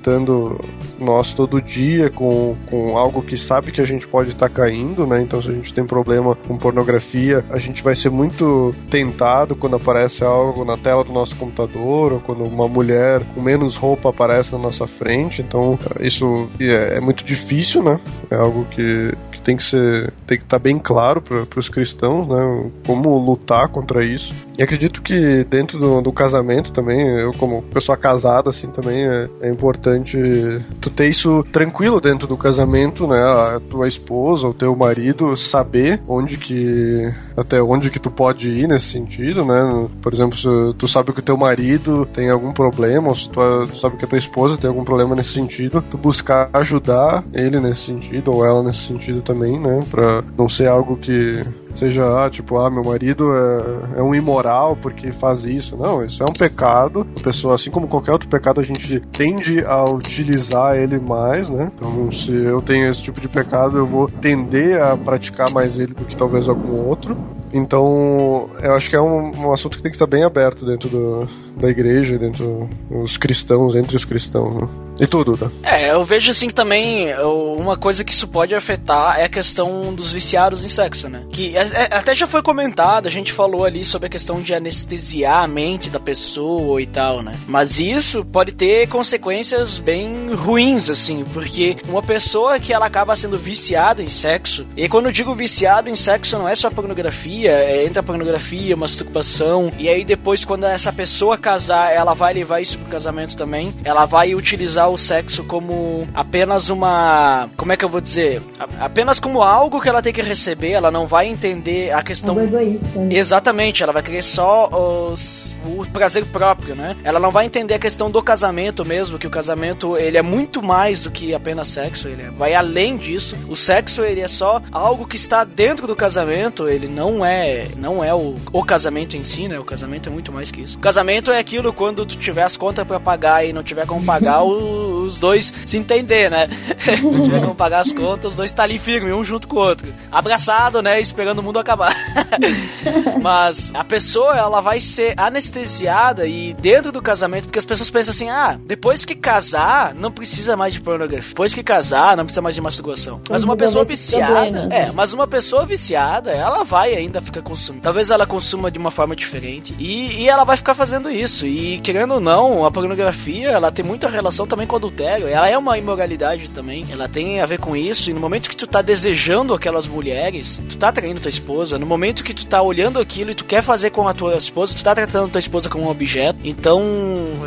Speaker 2: nós todo dia com, com algo que sabe que a gente pode estar tá caindo, né? Então se a gente tem problema com pornografia, a gente vai ser muito tentado quando aparece algo na tela do nosso computador ou quando uma mulher com menos roupa aparece na nossa frente. Então isso é, é muito difícil, né? É algo que, tem que ser tem que estar tá bem claro para os cristãos, né? Como lutar contra isso. E acredito que dentro do, do, casamento também, eu como pessoa casada, assim, também é, é importante tu ter isso tranquilo dentro do casamento, né? A tua esposa, o teu marido, saber onde que. até onde que tu pode ir nesse sentido, né? Por exemplo, se tu sabe que o teu marido tem algum problema, ou se tu, tu sabe que a tua esposa tem algum problema nesse sentido, tu buscar ajudar ele nesse sentido, ou ela nesse sentido também, né? Pra não ser algo que seja, ah, tipo, ah, meu marido é, é um imoral porque faz isso. Não, isso é um pecado. A pessoa, assim como qualquer outro pecado, a gente tende a utilizar ele mais, né? Então, se eu tenho esse tipo de pecado, eu vou tender a praticar mais ele do que talvez algum outro. Então, eu acho que é um, um assunto que tem que estar bem aberto dentro do, da igreja, dentro dos cristãos, entre os cristãos. Né? E tudo, tá?
Speaker 1: É, eu vejo assim também, uma coisa que isso pode afetar é a questão dos viciados em sexo, né? Que é, é, até já foi comentado, a gente falou ali sobre a questão de anestesiar a mente da pessoa e tal, né? Mas isso pode ter consequências bem ruins, assim, porque uma pessoa que ela acaba sendo viciada em sexo, e quando eu digo viciado em sexo não é só pornografia, pornografia, é, entra pornografia, masturbação, e aí depois quando essa pessoa casar, ela vai levar isso pro casamento também, ela vai utilizar o sexo como apenas uma, como é que eu vou dizer, apenas como algo que ela tem que receber, ela não vai entender a questão...
Speaker 3: É egoísta. Né?
Speaker 1: Exatamente, ela vai querer só os, o prazer próprio, né? Ela não vai entender a questão do casamento mesmo, que o casamento, ele é muito mais do que apenas sexo, ele vai além disso, o sexo, ele é só algo que está dentro do casamento, ele não é é não é o, o casamento em si, né? O casamento é muito mais que isso. O casamento é aquilo quando tu tiver as contas para pagar e não tiver como pagar, o, os dois se entender, né? não tiver como pagar as contas, os dois tá ali firme, um junto com o outro. Abraçado, né? Esperando o mundo acabar. Mas a pessoa, ela vai ser anestesiada e dentro do casamento, porque as pessoas pensam assim, ah, depois que casar, não precisa mais de pornografia. Depois que casar, não precisa mais de masturbação. Mas uma pessoa viciada, é, mas uma pessoa viciada, ela vai ainda fica consumindo. Talvez ela consuma de uma forma diferente. E, e ela vai ficar fazendo isso. E querendo ou não, a pornografia, ela tem muita relação também com o adultério. Ela é uma imoralidade também. Ela tem a ver com isso. E no momento que tu tá desejando aquelas mulheres, tu tá traindo tua esposa. No momento que tu tá olhando aquilo e tu quer fazer com a tua esposa, tu tá tratando tua esposa como um objeto. Então,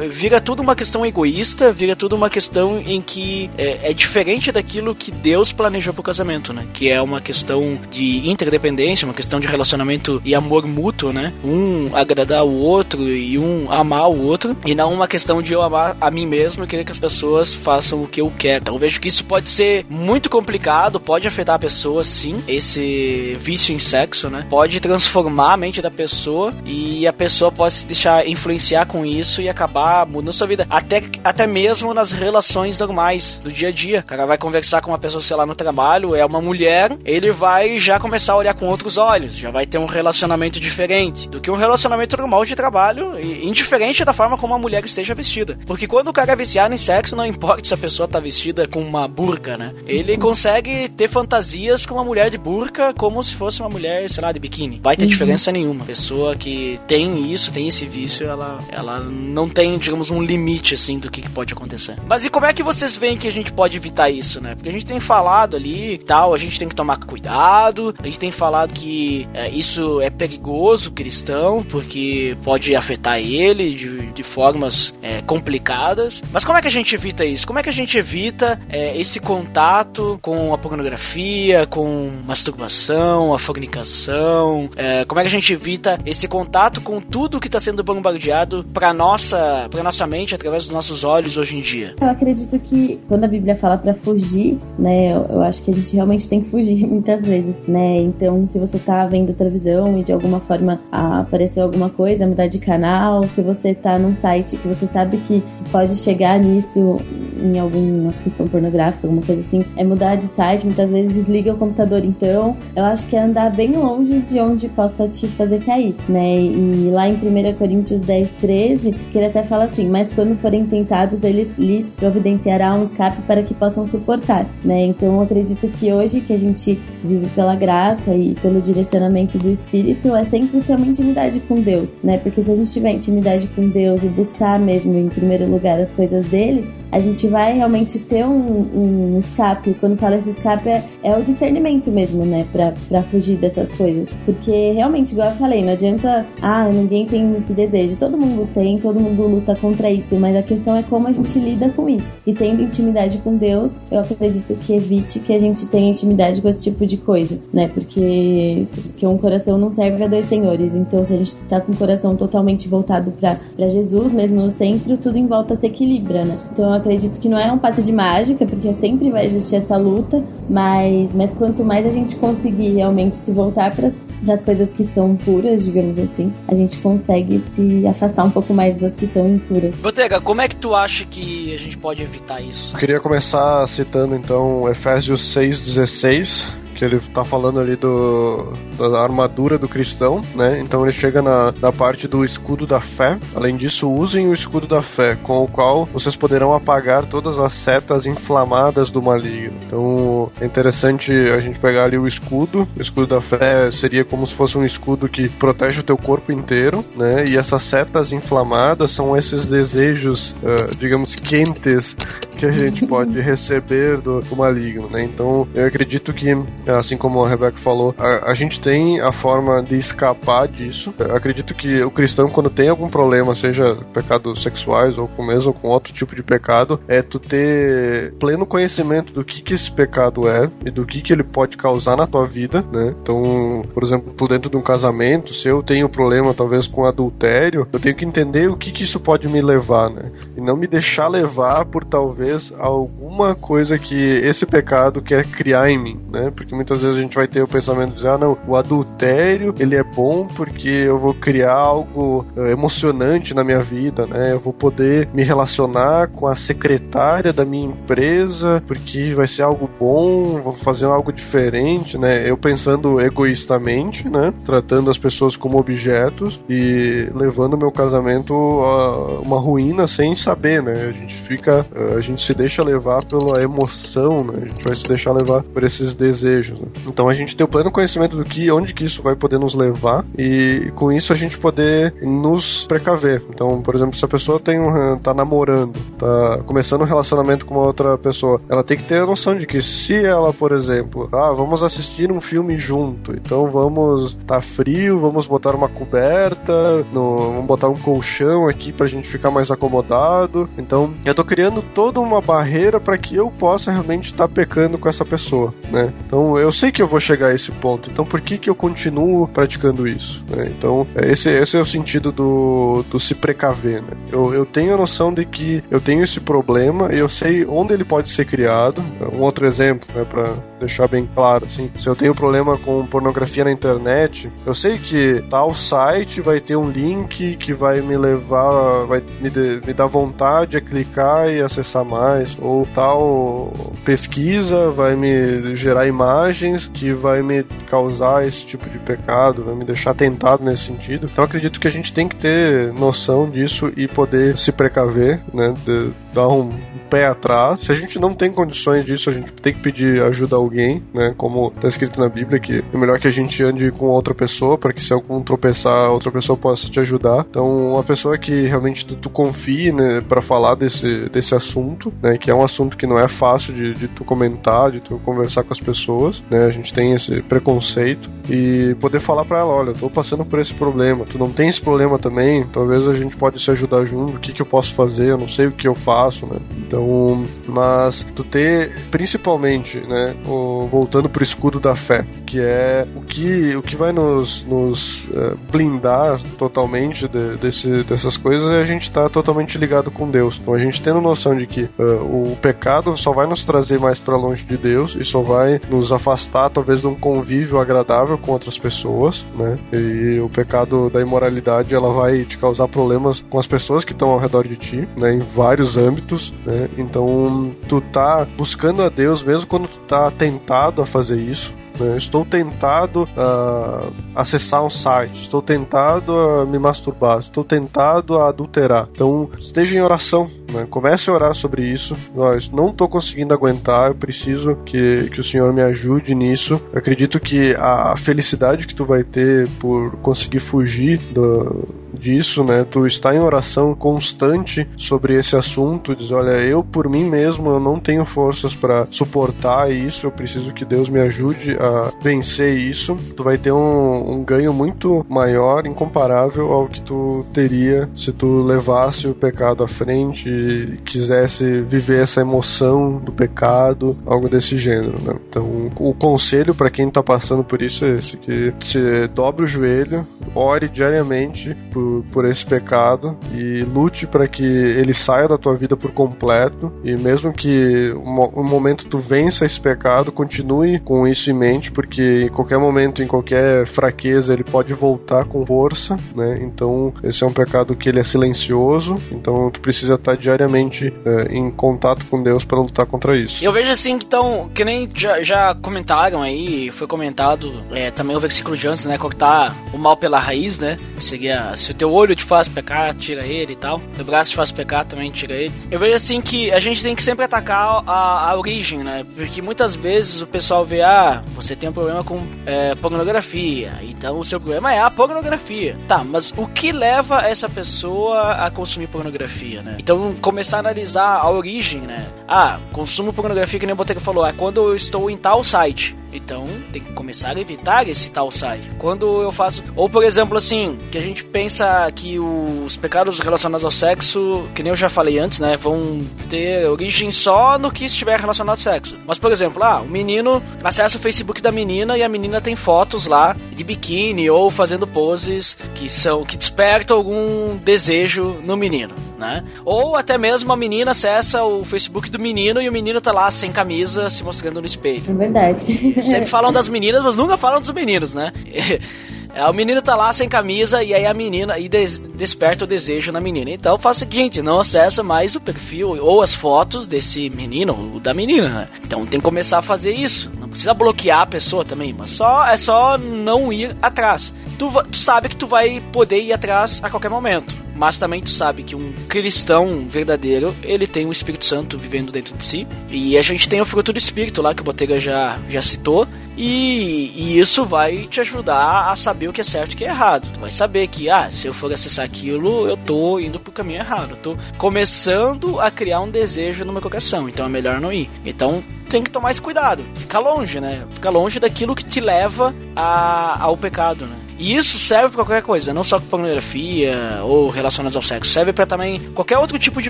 Speaker 1: vira tudo uma questão egoísta, vira tudo uma questão em que é, é diferente daquilo que Deus planejou pro casamento, né? Que é uma questão de interdependência, uma questão de relacionamento e amor mútuo, né? Um agradar o outro e um amar o outro, e não uma questão de eu amar a mim mesmo e querer que as pessoas façam o que eu quero. Então eu vejo que isso pode ser muito complicado, pode afetar a pessoa sim, esse vício em sexo, né? Pode transformar a mente da pessoa e a pessoa pode se deixar influenciar com isso e acabar mudando sua vida. Até, até mesmo nas relações normais do dia a dia. O cara vai conversar com uma pessoa, sei lá, no trabalho, é uma mulher, ele vai já começar a olhar com outros olhos, já vai ter um relacionamento diferente do que um relacionamento normal de trabalho, indiferente da forma como a mulher esteja vestida. Porque quando o cara é viciado em sexo, não importa se a pessoa tá vestida com uma burca, né? Ele consegue ter fantasias com uma mulher de burca como se fosse uma mulher, sei lá, de biquíni. Vai ter uhum. diferença nenhuma. A pessoa que tem isso, tem esse vício, ela, ela não tem, digamos, um limite, assim, do que, que pode acontecer. Mas e como é que vocês veem que a gente pode evitar isso, né? Porque a gente tem falado ali tal, a gente tem que tomar cuidado, a gente tem falado que é, isso é perigoso cristão, porque pode afetar ele de, de formas é, complicadas. Mas como é que a gente evita isso? Como é que a gente evita é, esse contato com a pornografia, com masturbação, a fornicação? É, como é que a gente evita esse contato com tudo que está sendo bombardeado para nossa, para nossa mente através dos nossos olhos hoje em dia?
Speaker 3: Eu acredito que quando a Bíblia fala para fugir, né, eu, eu acho que a gente realmente tem que fugir muitas vezes, né? Então, se você tá vendo televisão e de alguma forma apareceu alguma coisa, mudar de canal, se você tá num site que você sabe que pode chegar nisso em alguma questão pornográfica, alguma coisa assim, é mudar de site, muitas vezes desliga o computador então. Eu acho que é andar bem longe de onde possa te fazer cair, né? E lá em 1 Coríntios 10, 13, que ele até fala assim, mas quando forem tentados, eles lhes providenciará um escape para que possam suportar, né? Então eu acredito que hoje que a gente vive pela graça e pelo direcionamento do Espírito é sempre ter uma intimidade com Deus, né? Porque se a gente tiver intimidade com Deus e buscar mesmo em primeiro lugar as coisas dele, a a gente vai realmente ter um, um escape. Quando fala esse escape, é, é, o discernimento mesmo, né? Pra, pra fugir dessas coisas. Porque realmente, igual eu falei, não adianta, ah, ninguém tem esse desejo. Todo mundo tem, todo mundo luta contra isso, mas a questão é como a gente lida com isso. E tendo intimidade com Deus, eu acredito que evite que a gente tenha intimidade com esse tipo de coisa, né? Porque, porque um coração não serve a dois senhores. Então, se a gente tá com o coração totalmente voltado para Jesus, mesmo no centro, tudo em volta se equilibra, né? Então, eu acredito que não é um passe de mágica, porque sempre vai existir essa luta, mas, mas quanto mais a gente conseguir realmente se voltar para as coisas que são puras, digamos assim, a gente consegue se afastar um pouco mais das que são impuras.
Speaker 1: Botega, como é que tu acha que a gente pode evitar isso?
Speaker 2: Eu queria começar citando então Efésios 6,16 que ele tá falando ali do, da armadura do cristão, né? Então ele chega na, na parte do escudo da fé. Além disso, usem o escudo da fé, com o qual vocês poderão apagar todas as setas inflamadas do maligno. Então é interessante a gente pegar ali o escudo. O escudo da fé seria como se fosse um escudo que protege o teu corpo inteiro, né? E essas setas inflamadas são esses desejos, uh, digamos, quentes que a gente pode receber do, do maligno, né? Então eu acredito que assim como a Rebecca falou, a, a, gente tem a forma de escapar disso. Eu acredito que o cristão, quando tem algum problema, seja pecados sexuais ou com mesmo com outro tipo de pecado, é tu ter pleno conhecimento do que, que esse pecado é e do que, que ele pode causar na tua vida, né? Então, por exemplo, por dentro de um casamento, se eu tenho problema talvez com adultério, eu tenho que entender o que, que isso pode me levar, né? E não me deixar levar por talvez alguma coisa que esse pecado quer criar em mim, né? Porque muitas vezes a gente vai ter o pensamento de ah, não, o adultério, ele é bom porque eu vou criar algo uh, emocionante na minha vida, né? Eu vou poder me relacionar com a secretária da minha empresa porque vai ser algo bom, vou fazer algo diferente, né? Eu pensando egoístamente, né? Tratando as pessoas como objetos e levando meu casamento a uma ruína sem saber, né? A gente fica, a gente se deixa levar pela emoção, né? A gente vai se deixar levar por esses desejos Né? Então a gente tem o pleno conhecimento do que, onde que isso vai poder nos levar e com isso a gente poder nos precaver. Então, por exemplo, se a pessoa tem um, tá namorando, tá começando um relacionamento com uma outra pessoa, ela tem que ter a noção de que se ela, por exemplo, ah, vamos assistir um filme junto, então vamos tá frio, vamos botar uma coberta, no, vamos botar um colchão aqui pra gente ficar mais acomodado. Então, eu tô criando toda uma barreira para que eu possa realmente estar tá pecando com essa pessoa, né? Então, eu sei que eu vou chegar a esse ponto, então por que, que eu continuo praticando isso? Né? Então, é, esse, esse é o sentido do, do se precaver. Né? Eu, eu tenho a noção de que eu tenho esse problema e eu sei onde ele pode ser criado. Um outro exemplo, né, para deixar bem claro, assim, se eu tenho problema com pornografia na internet, eu sei que tal site vai ter um link que vai me levar, vai me, de, me dar vontade a clicar e acessar mais, ou tal pesquisa vai me gerar imagem imagens que vai me causar esse tipo de pecado, vai me deixar tentado nesse sentido. Então acredito que a gente tem que ter noção disso e poder se precaver, né? De dar um pé atrás. Se a gente não tem condições disso, a gente tem que pedir ajuda a alguém, né? Como está escrito na Bíblia, que é melhor que a gente ande com outra pessoa, para que se algum tropeçar, outra pessoa possa te ajudar. Então, uma pessoa que realmente tu, tu confie, né, para falar desse, desse assunto, né? Que é um assunto que não é fácil de, de tu comentar, de tu conversar com as pessoas né? A gente tem esse preconceito e poder falar para ela, olha, eu tô passando por esse problema, tu não tem esse problema também, talvez a gente pode se ajudar junto, o que que eu posso fazer, eu não sei o que eu faço, né? Então, mas tu ter principalmente, né, o, voltando pro escudo da fé, que é o que o que vai nos, nos uh, blindar totalmente de, desse, dessas coisas é a gente estar tá totalmente ligado com Deus. Então a gente tendo noção de que uh, o pecado só vai nos trazer mais para longe de Deus e só vai nos afastar talvez de um convívio agradável com outras pessoas, né? E o pecado da imoralidade ela vai te causar problemas com as pessoas que estão ao redor de ti, né? Em vários âmbitos, né? Então tu tá buscando a Deus mesmo quando tu tá tentado a fazer isso, né? Estou tentado a acessar um site, estou tentado a me masturbar, estou tentado a adulterar. Então, esteja em oração, né? comece a orar sobre isso. Nós não estou conseguindo aguentar, eu preciso que, que o Senhor me ajude nisso. Eu acredito que a felicidade que tu vai ter por conseguir fugir do, disso, né? Tu está em oração constante sobre esse assunto, diz, olha, eu por mim mesmo eu não tenho forças para suportar isso, eu preciso que Deus me ajude a vencer isso. Tu vai ter um, um ganho muito maior, incomparável ao que tu teria se tu levasse o pecado à frente e quisesse viver essa emoção do pecado, algo desse gênero, né? Então, o conselho para quem tá passando por isso é esse, que se dobre o joelho, ore diariamente por, por esse pecado e lute para que ele saia da tua vida por completo e mesmo que um, momento tu vença esse pecado, continue com isso em mente, porque em qualquer momento, em qualquer fraqueza, ele pode voltar com força, né? Então, esse é um pecado que ele é silencioso, então tu precisa estar diariamente é, em contato com Deus para lutar contra isso.
Speaker 1: Eu vejo assim, então, que nem já, já comentaram aí, foi comentado é, também o versículo de antes, né? Cortar o mal pela raiz, né? Seria, se teu olho te faz pecar, tira ele e tal. Teu braço te faz pecar, também tira ele. Eu vejo assim que a gente tem que sempre atacar a, a origem, né? Porque muitas vezes o pessoal vê, ah, você tem um problema com é, pornografia, então o seu problema é a pornografia. Tá, mas o que leva essa pessoa a consumir pornografia, né? Então começar a analisar a origem, né? Ah, consumo pornografia, que nem o Boteco falou, é quando eu estou em tal site. Então tem que começar a evitar esse tal site. Quando eu faço. Ou por exemplo, assim, que a gente pensa que os pecados relacionados ao sexo, que nem eu já falei antes, né? Vão ter origem só no que estiver relacionado ao sexo. Mas, por exemplo, ah, o menino acessa o Facebook da menina e a menina tem fotos lá de biquíni ou fazendo poses que são. que despertam algum desejo no menino, né? Ou até mesmo a menina acessa o Facebook do menino e o menino tá lá sem camisa se mostrando no espelho.
Speaker 3: É verdade.
Speaker 1: Sempre falam das meninas, mas nunca falam dos meninos, né? É, o menino tá lá sem camisa e aí a menina e des, desperta o desejo na menina. Então faz o seguinte, não acessa mais o perfil ou as fotos desse menino ou da menina. Né? Então tem que começar a fazer isso. Não precisa bloquear a pessoa também, mas só é só não ir atrás. Tu, tu sabe que tu vai poder ir atrás a qualquer momento. Mas também tu sabe que um cristão verdadeiro, ele tem o Espírito Santo vivendo dentro de si. E a gente tem o fruto do Espírito lá que o Botega já, já citou. E, e, isso vai te ajudar a saber o que é certo e o que é errado. Tu vai saber que, ah, se eu for acessar aquilo, eu tô indo pro caminho errado. Eu tô começando a criar um desejo no meu coração, então é melhor não ir. Então tem que tomar esse cuidado. Ficar longe, né? Ficar longe daquilo que te leva a, ao pecado, né? E isso serve para qualquer coisa, não só pornografia ou relacionados ao sexo. Serve para também qualquer outro tipo de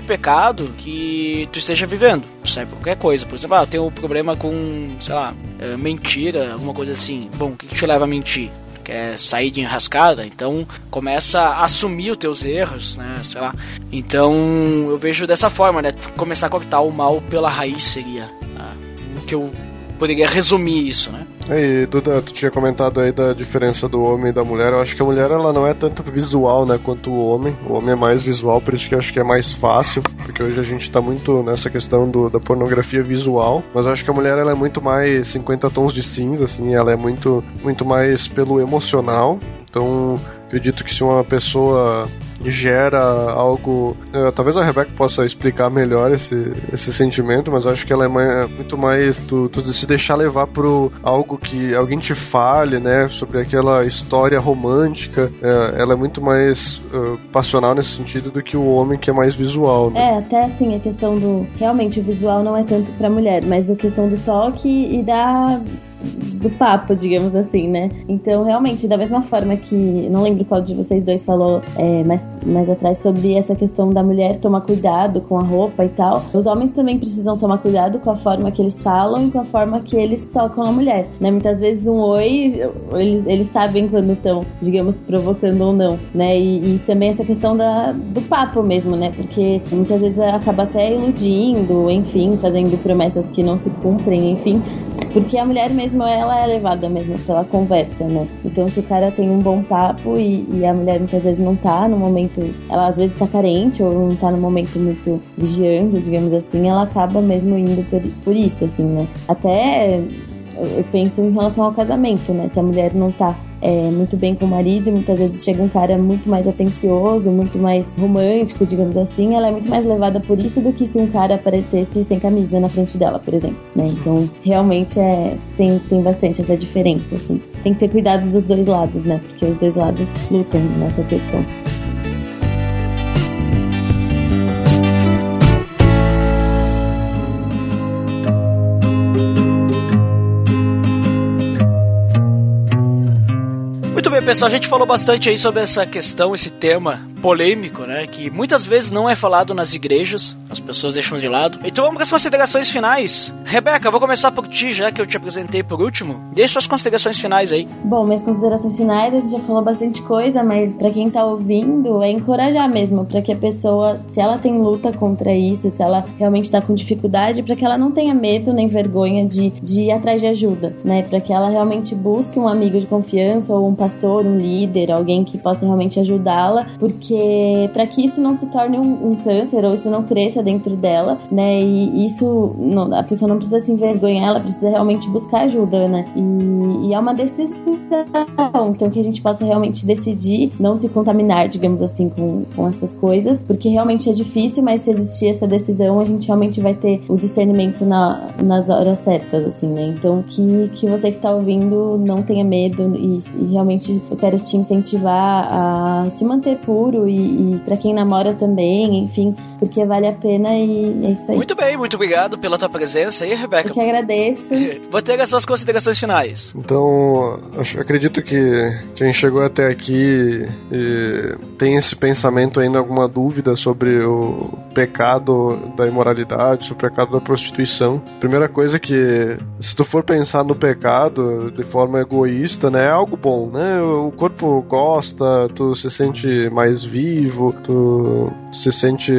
Speaker 1: pecado que tu esteja vivendo. Serve pra qualquer coisa. Por exemplo, ah, eu tenho um problema com, sei lá, é, mentira, alguma coisa assim. Bom, o que, que te leva a mentir? quer sair de enrascada, então começa a assumir os teus erros, né, sei lá. Então eu vejo dessa forma, né, começar a cortar o mal pela raiz seria ah, o que eu poderia resumir isso, né.
Speaker 2: E Duda, tu tinha comentado aí da diferença do homem e da mulher. Eu acho que a mulher ela não é tanto visual, né, quanto o homem. O homem é mais visual, por isso que eu acho que é mais fácil, porque hoje a gente tá muito nessa questão do, da pornografia visual. Mas eu acho que a mulher ela é muito mais 50 tons de cinza, assim, ela é muito, muito mais pelo emocional. Então, acredito que se uma pessoa gera algo. Uh, talvez a Rebecca possa explicar melhor esse, esse sentimento, mas acho que ela é mais, muito mais tu, tu se deixar levar por algo que alguém te fale, né? Sobre aquela história romântica. Uh, ela é muito mais uh, passional nesse sentido do que o homem que é mais visual. Né?
Speaker 3: É, até assim, a questão do. Realmente, o visual não é tanto pra mulher, mas a questão do toque e da do papo, digamos assim, né? Então, realmente, da mesma forma que. Não lembro qual de vocês dois falou é, mais, mais atrás sobre essa questão da mulher tomar cuidado com a roupa e tal. Os homens também precisam tomar cuidado com a forma que eles falam e com a forma que eles tocam a mulher, né? Muitas vezes um oi, eles, eles sabem quando estão, digamos, provocando ou não, né? E, e também essa questão da, do papo mesmo, né? Porque muitas vezes acaba até iludindo, enfim, fazendo promessas que não se cumprem, enfim. Porque a mulher mesmo, ela é levada mesmo pela conversa, né? Então, se o cara tem um bom papo e, e, a mulher muitas vezes não tá no momento, ela às vezes tá carente ou não tá no momento muito vigiando, digamos assim, ela acaba mesmo indo por, por isso, assim, né? Até eu penso em relação ao casamento, né? Se a mulher não tá é, muito bem com o marido, muitas vezes chega um cara muito mais atencioso, muito mais romântico, digamos assim, ela é muito mais levada por isso do que se um cara aparecesse sem camisa na frente dela, por exemplo, né? Então, realmente é tem, tem bastante essa diferença, assim. Tem que ter cuidado dos dois lados, né? Porque os dois lados lutam nessa questão.
Speaker 1: Pessoal, a gente falou bastante aí sobre essa questão, esse tema polêmico, né? Que muitas vezes não é falado nas igrejas, as pessoas deixam de lado. Então vamos para as considerações finais. Rebeca, vou começar por ti, já que eu te apresentei por último. Deixa suas considerações finais aí.
Speaker 3: Bom, minhas considerações finais, a gente já falou bastante coisa, mas para quem tá ouvindo, é encorajar mesmo, para que a pessoa, se ela tem luta contra isso, se ela realmente tá com dificuldade, para que ela não tenha medo nem vergonha de, de ir atrás de ajuda, né? Para que ela realmente busque um amigo de confiança ou um pastor, um líder, alguém que possa realmente ajudá-la, porque para que isso não se torne um, um, câncer ou isso não cresça dentro dela, né? E isso, não, a pessoa não precisa se envergonhar, ela precisa realmente buscar ajuda, né? E, e é uma decisão, então que a gente possa realmente decidir não se contaminar, digamos assim, com, com essas coisas, porque realmente é difícil, mas se existir essa decisão, a gente realmente vai ter o discernimento na, nas horas certas, assim, né? Então que, que você que tá ouvindo não tenha medo e, e realmente eu quero te incentivar a se manter puro e, e para quem namora também, enfim, porque vale a pena e é isso aí.
Speaker 1: Muito bem, muito obrigado pela tua presença aí, Rebeca.
Speaker 3: Eu que agradeço.
Speaker 1: Vou ter as suas considerações finais.
Speaker 2: Então, acredito que quem chegou até aqui e tem esse pensamento ainda, alguma dúvida sobre o pecado da imoralidade, sobre o pecado da prostituição. Primeira coisa que, se tu for pensar no pecado de forma egoísta, né, é algo bom, né? O corpo gosta, tu se sente mais vivo, tu se sente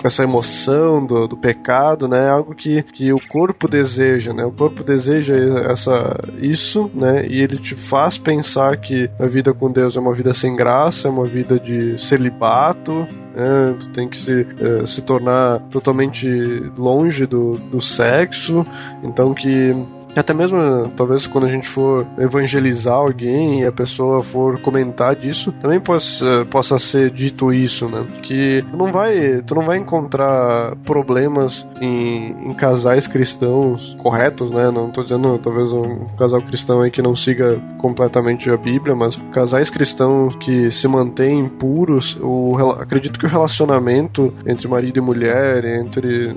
Speaker 2: com essa emoção do, do pecado, né? É algo que, que o corpo deseja, né? O corpo deseja essa, isso, né? E ele te faz pensar que a vida com Deus é uma vida sem graça, é uma vida de celibato, né? Tu tem que se, uh, se tornar totalmente longe do, do sexo, então que até mesmo, talvez, quando a gente for evangelizar alguém e a pessoa for comentar disso, também possa, possa ser dito isso, né? Que tu não vai, tu não vai encontrar problemas em, em casais cristãos corretos, né? Não tô dizendo, talvez, um casal cristão aí que não siga completamente a Bíblia, mas casais cristãos que se mantêm puros, o, acredito que o relacionamento entre marido e mulher, entre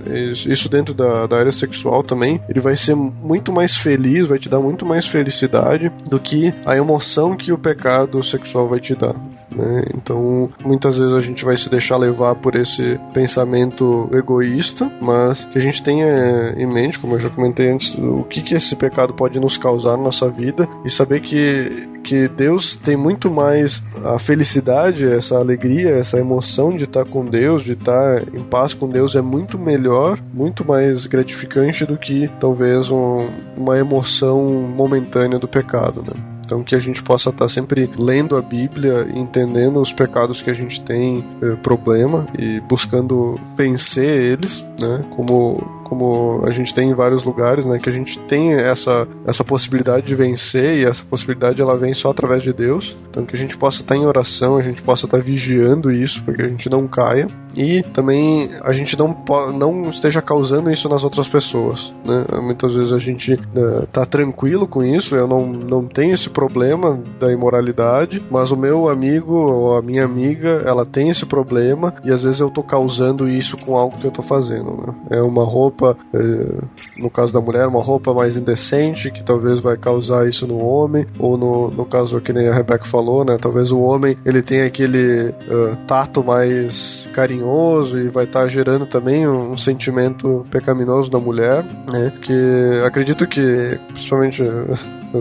Speaker 2: isso dentro da, da área sexual também, ele vai ser muito mais mais feliz, vai te dar muito mais felicidade do que a emoção que o pecado sexual vai te dar. Né? Então, muitas vezes a gente vai se deixar levar por esse pensamento egoísta, mas que a gente tenha em mente, como eu já comentei antes, o que, que esse pecado pode nos causar na nossa vida e saber que, que Deus tem muito mais a felicidade, essa alegria, essa emoção de estar com Deus, de estar em paz com Deus é muito melhor, muito mais gratificante do que talvez um, uma emoção momentânea do pecado, né? Então que a gente possa estar sempre lendo a Bíblia, entendendo os pecados que a gente tem eh, problema e buscando vencer eles, né? Como como a gente tem em vários lugares, né, que a gente tem essa, essa possibilidade de vencer e essa possibilidade ela vem só através de Deus. Então que a gente possa estar em oração, a gente possa estar vigiando isso para que a gente não caia e também a gente não não esteja causando isso nas outras pessoas, né? Muitas vezes a gente uh, tá tranquilo com isso, eu não, não tenho esse problema da imoralidade, mas o meu amigo ou a minha amiga, ela tem esse problema e às vezes eu tô causando isso com algo que eu tô fazendo, né? É uma roupa roupa, eh, no caso da mulher, uma roupa mais indecente, que talvez vai causar isso no homem, ou no, no caso que nem a Rebecca falou, né? Talvez o homem ele tenha aquele uh, tato mais carinhoso e vai estar tá gerando também um, um, sentimento pecaminoso da mulher, né? Que acredito que, principalmente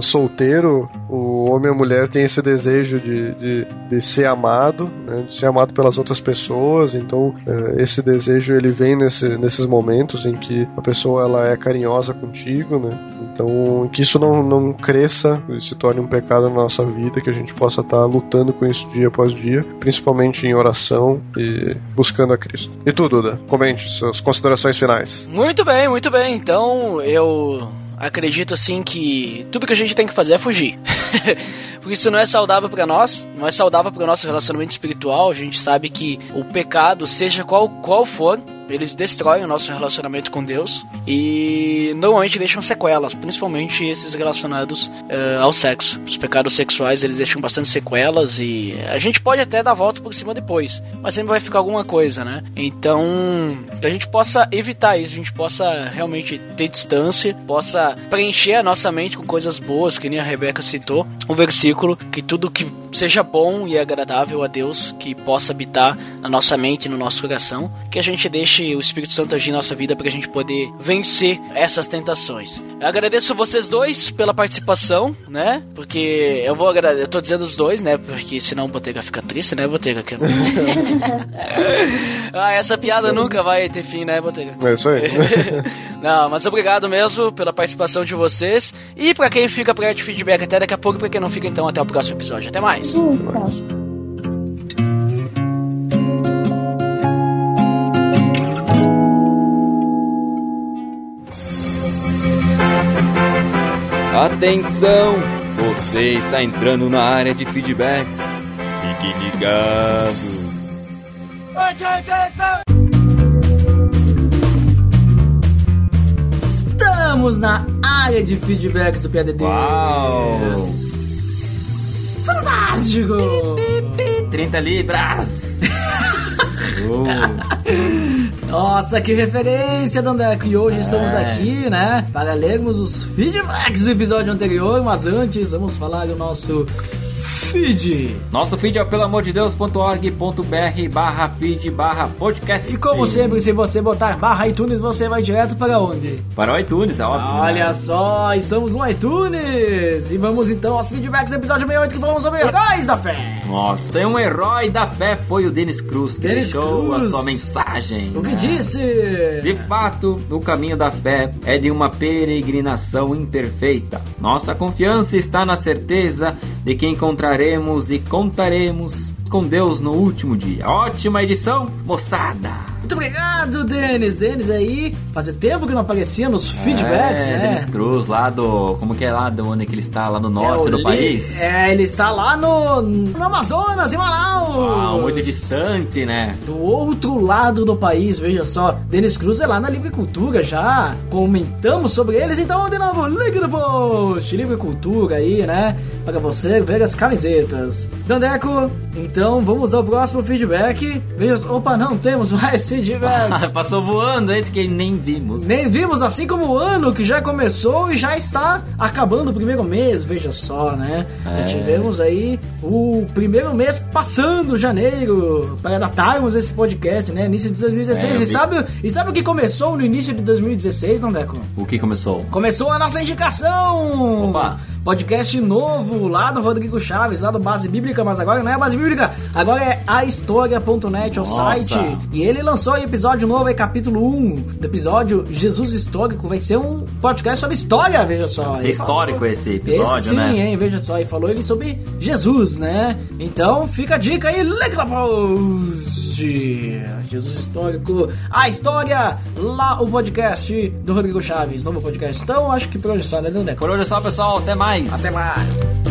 Speaker 2: solteiro, o homem e a mulher têm esse desejo de, de, de ser amado, né? de ser amado pelas outras pessoas, então uh, esse desejo ele vem nesse, nesses momentos em que a pessoa ela é carinhosa contigo, né? Então, que isso não, não cresça e se torne um pecado na nossa vida, que a gente possa estar lutando com isso dia após dia, principalmente em oração e buscando a Cristo. E tu, Duda, comente suas considerações finais.
Speaker 1: Muito bem, muito bem. Então, eu acredito assim que tudo que a gente tem que fazer é fugir. Porque isso não é saudável para nós, não é saudável para o nosso relacionamento espiritual. A gente sabe que o pecado, seja qual, qual for,
Speaker 6: eles destroem o nosso relacionamento com Deus e normalmente deixam sequelas, principalmente esses relacionados uh, ao sexo. Os pecados sexuais eles deixam bastante sequelas e a gente pode até dar volta por cima depois, mas sempre vai ficar alguma coisa, né? Então, que a gente possa evitar isso, a gente possa realmente ter distância, possa preencher a nossa mente com coisas boas, que nem a Rebeca citou, um versículo que tudo que seja bom e agradável a Deus, que possa habitar na nossa mente, no nosso coração, que a gente deixe o Espírito Santo agir em nossa vida para a gente poder vencer essas tentações. Eu agradeço vocês dois pela participação, né? Porque eu vou agradecer, eu tô dizendo os dois, né? Porque senão o Botega fica triste, né, Botega? ah, essa piada nunca vai ter fim, né, Botega?
Speaker 2: É isso aí.
Speaker 6: não, mas obrigado mesmo pela participação de vocês. E para quem fica para de feedback até daqui a pouco, para quem não fica então até o próximo episódio. Até mais.
Speaker 3: Hum, tchau.
Speaker 5: Atenção! Você está entrando na área de feedbacks. Fique ligado.
Speaker 1: Estamos na área de feedbacks do PADD.
Speaker 5: Uau!
Speaker 1: Fantástico!
Speaker 5: 30 libras!
Speaker 1: Nossa, que referência, Dandeco! E hoje estamos
Speaker 5: É.
Speaker 1: aqui, né, para lermos os feedbacks do episódio anterior, mas antes vamos falar do nosso feed.
Speaker 5: Nosso feed é pelo amor de Deus.org.br barra feed barra podcast.
Speaker 1: E como sempre, se você botar barra iTunes, você vai direto para onde?
Speaker 5: Para o iTunes, é óbvio.
Speaker 1: Olha
Speaker 5: né?
Speaker 1: só, estamos no iTunes! E vamos então aos feedbacks do episódio 68 que falamos sobre heróis da fé!
Speaker 5: Nossa, um herói da fé foi o Denis Cruz, que
Speaker 1: Dennis
Speaker 5: deixou
Speaker 1: Cruz.
Speaker 5: a sua mensagem.
Speaker 1: O que
Speaker 5: né?
Speaker 1: disse?
Speaker 5: De fato, o caminho da fé é de uma peregrinação imperfeita. Nossa confiança está na certeza de que encontraremos e contaremos com Deus no último dia. Ótima edição, moçada!
Speaker 1: Muito obrigado, Denis. Denis aí, fazia tempo que não aparecia nos feedbacks,
Speaker 5: é,
Speaker 1: né?
Speaker 5: Denis Cruz, lá do. Como que é lá do onde que ele está? Lá no norte
Speaker 1: É,
Speaker 5: do
Speaker 1: o
Speaker 5: país?
Speaker 1: Li- É, ele está lá no, no Amazonas, em Manaus.
Speaker 5: Uau, muito distante, né?
Speaker 1: Do outro lado do país, veja só. Denis Cruz é lá na Livre Cultura já. Comentamos sobre eles, então de novo, link no post. Livre Cultura aí, né? Para você ver as camisetas. Dandeco, então vamos ao próximo feedback. Veja só. Opa, não temos mais
Speaker 5: Passou voando antes que nem vimos.
Speaker 1: Nem vimos, assim como o ano que já começou e já está acabando o primeiro mês, veja só, né?
Speaker 5: É.
Speaker 1: Tivemos aí o primeiro mês passando, janeiro, para datarmos esse podcast, né? Início de 2016.
Speaker 5: É,
Speaker 1: e, sabe, e sabe o que começou no início de 2016, não, Deco?
Speaker 5: O que começou?
Speaker 1: Começou a nossa indicação!
Speaker 5: Opa.
Speaker 1: Podcast novo lá do Rodrigo Chaves, lá do Base Bíblica, mas agora não é a Base Bíblica, agora é ahistoria.net, o
Speaker 5: Nossa.
Speaker 1: site. E ele lançou aí episódio novo, é capítulo 1 do episódio Jesus Histórico. Vai ser um podcast sobre história, veja só.
Speaker 5: Vai ser histórico
Speaker 1: falou-
Speaker 5: esse episódio,
Speaker 1: esse sim,
Speaker 5: né?
Speaker 1: hein, veja só. E falou ele sobre Jesus, né? Então fica a dica aí, link Jesus Histórico, a história, lá o podcast do Rodrigo Chaves, novo podcast. Então acho que por hoje só, né, Deco?
Speaker 5: Por hoje é só, pessoal. Até mais.
Speaker 1: Até mais.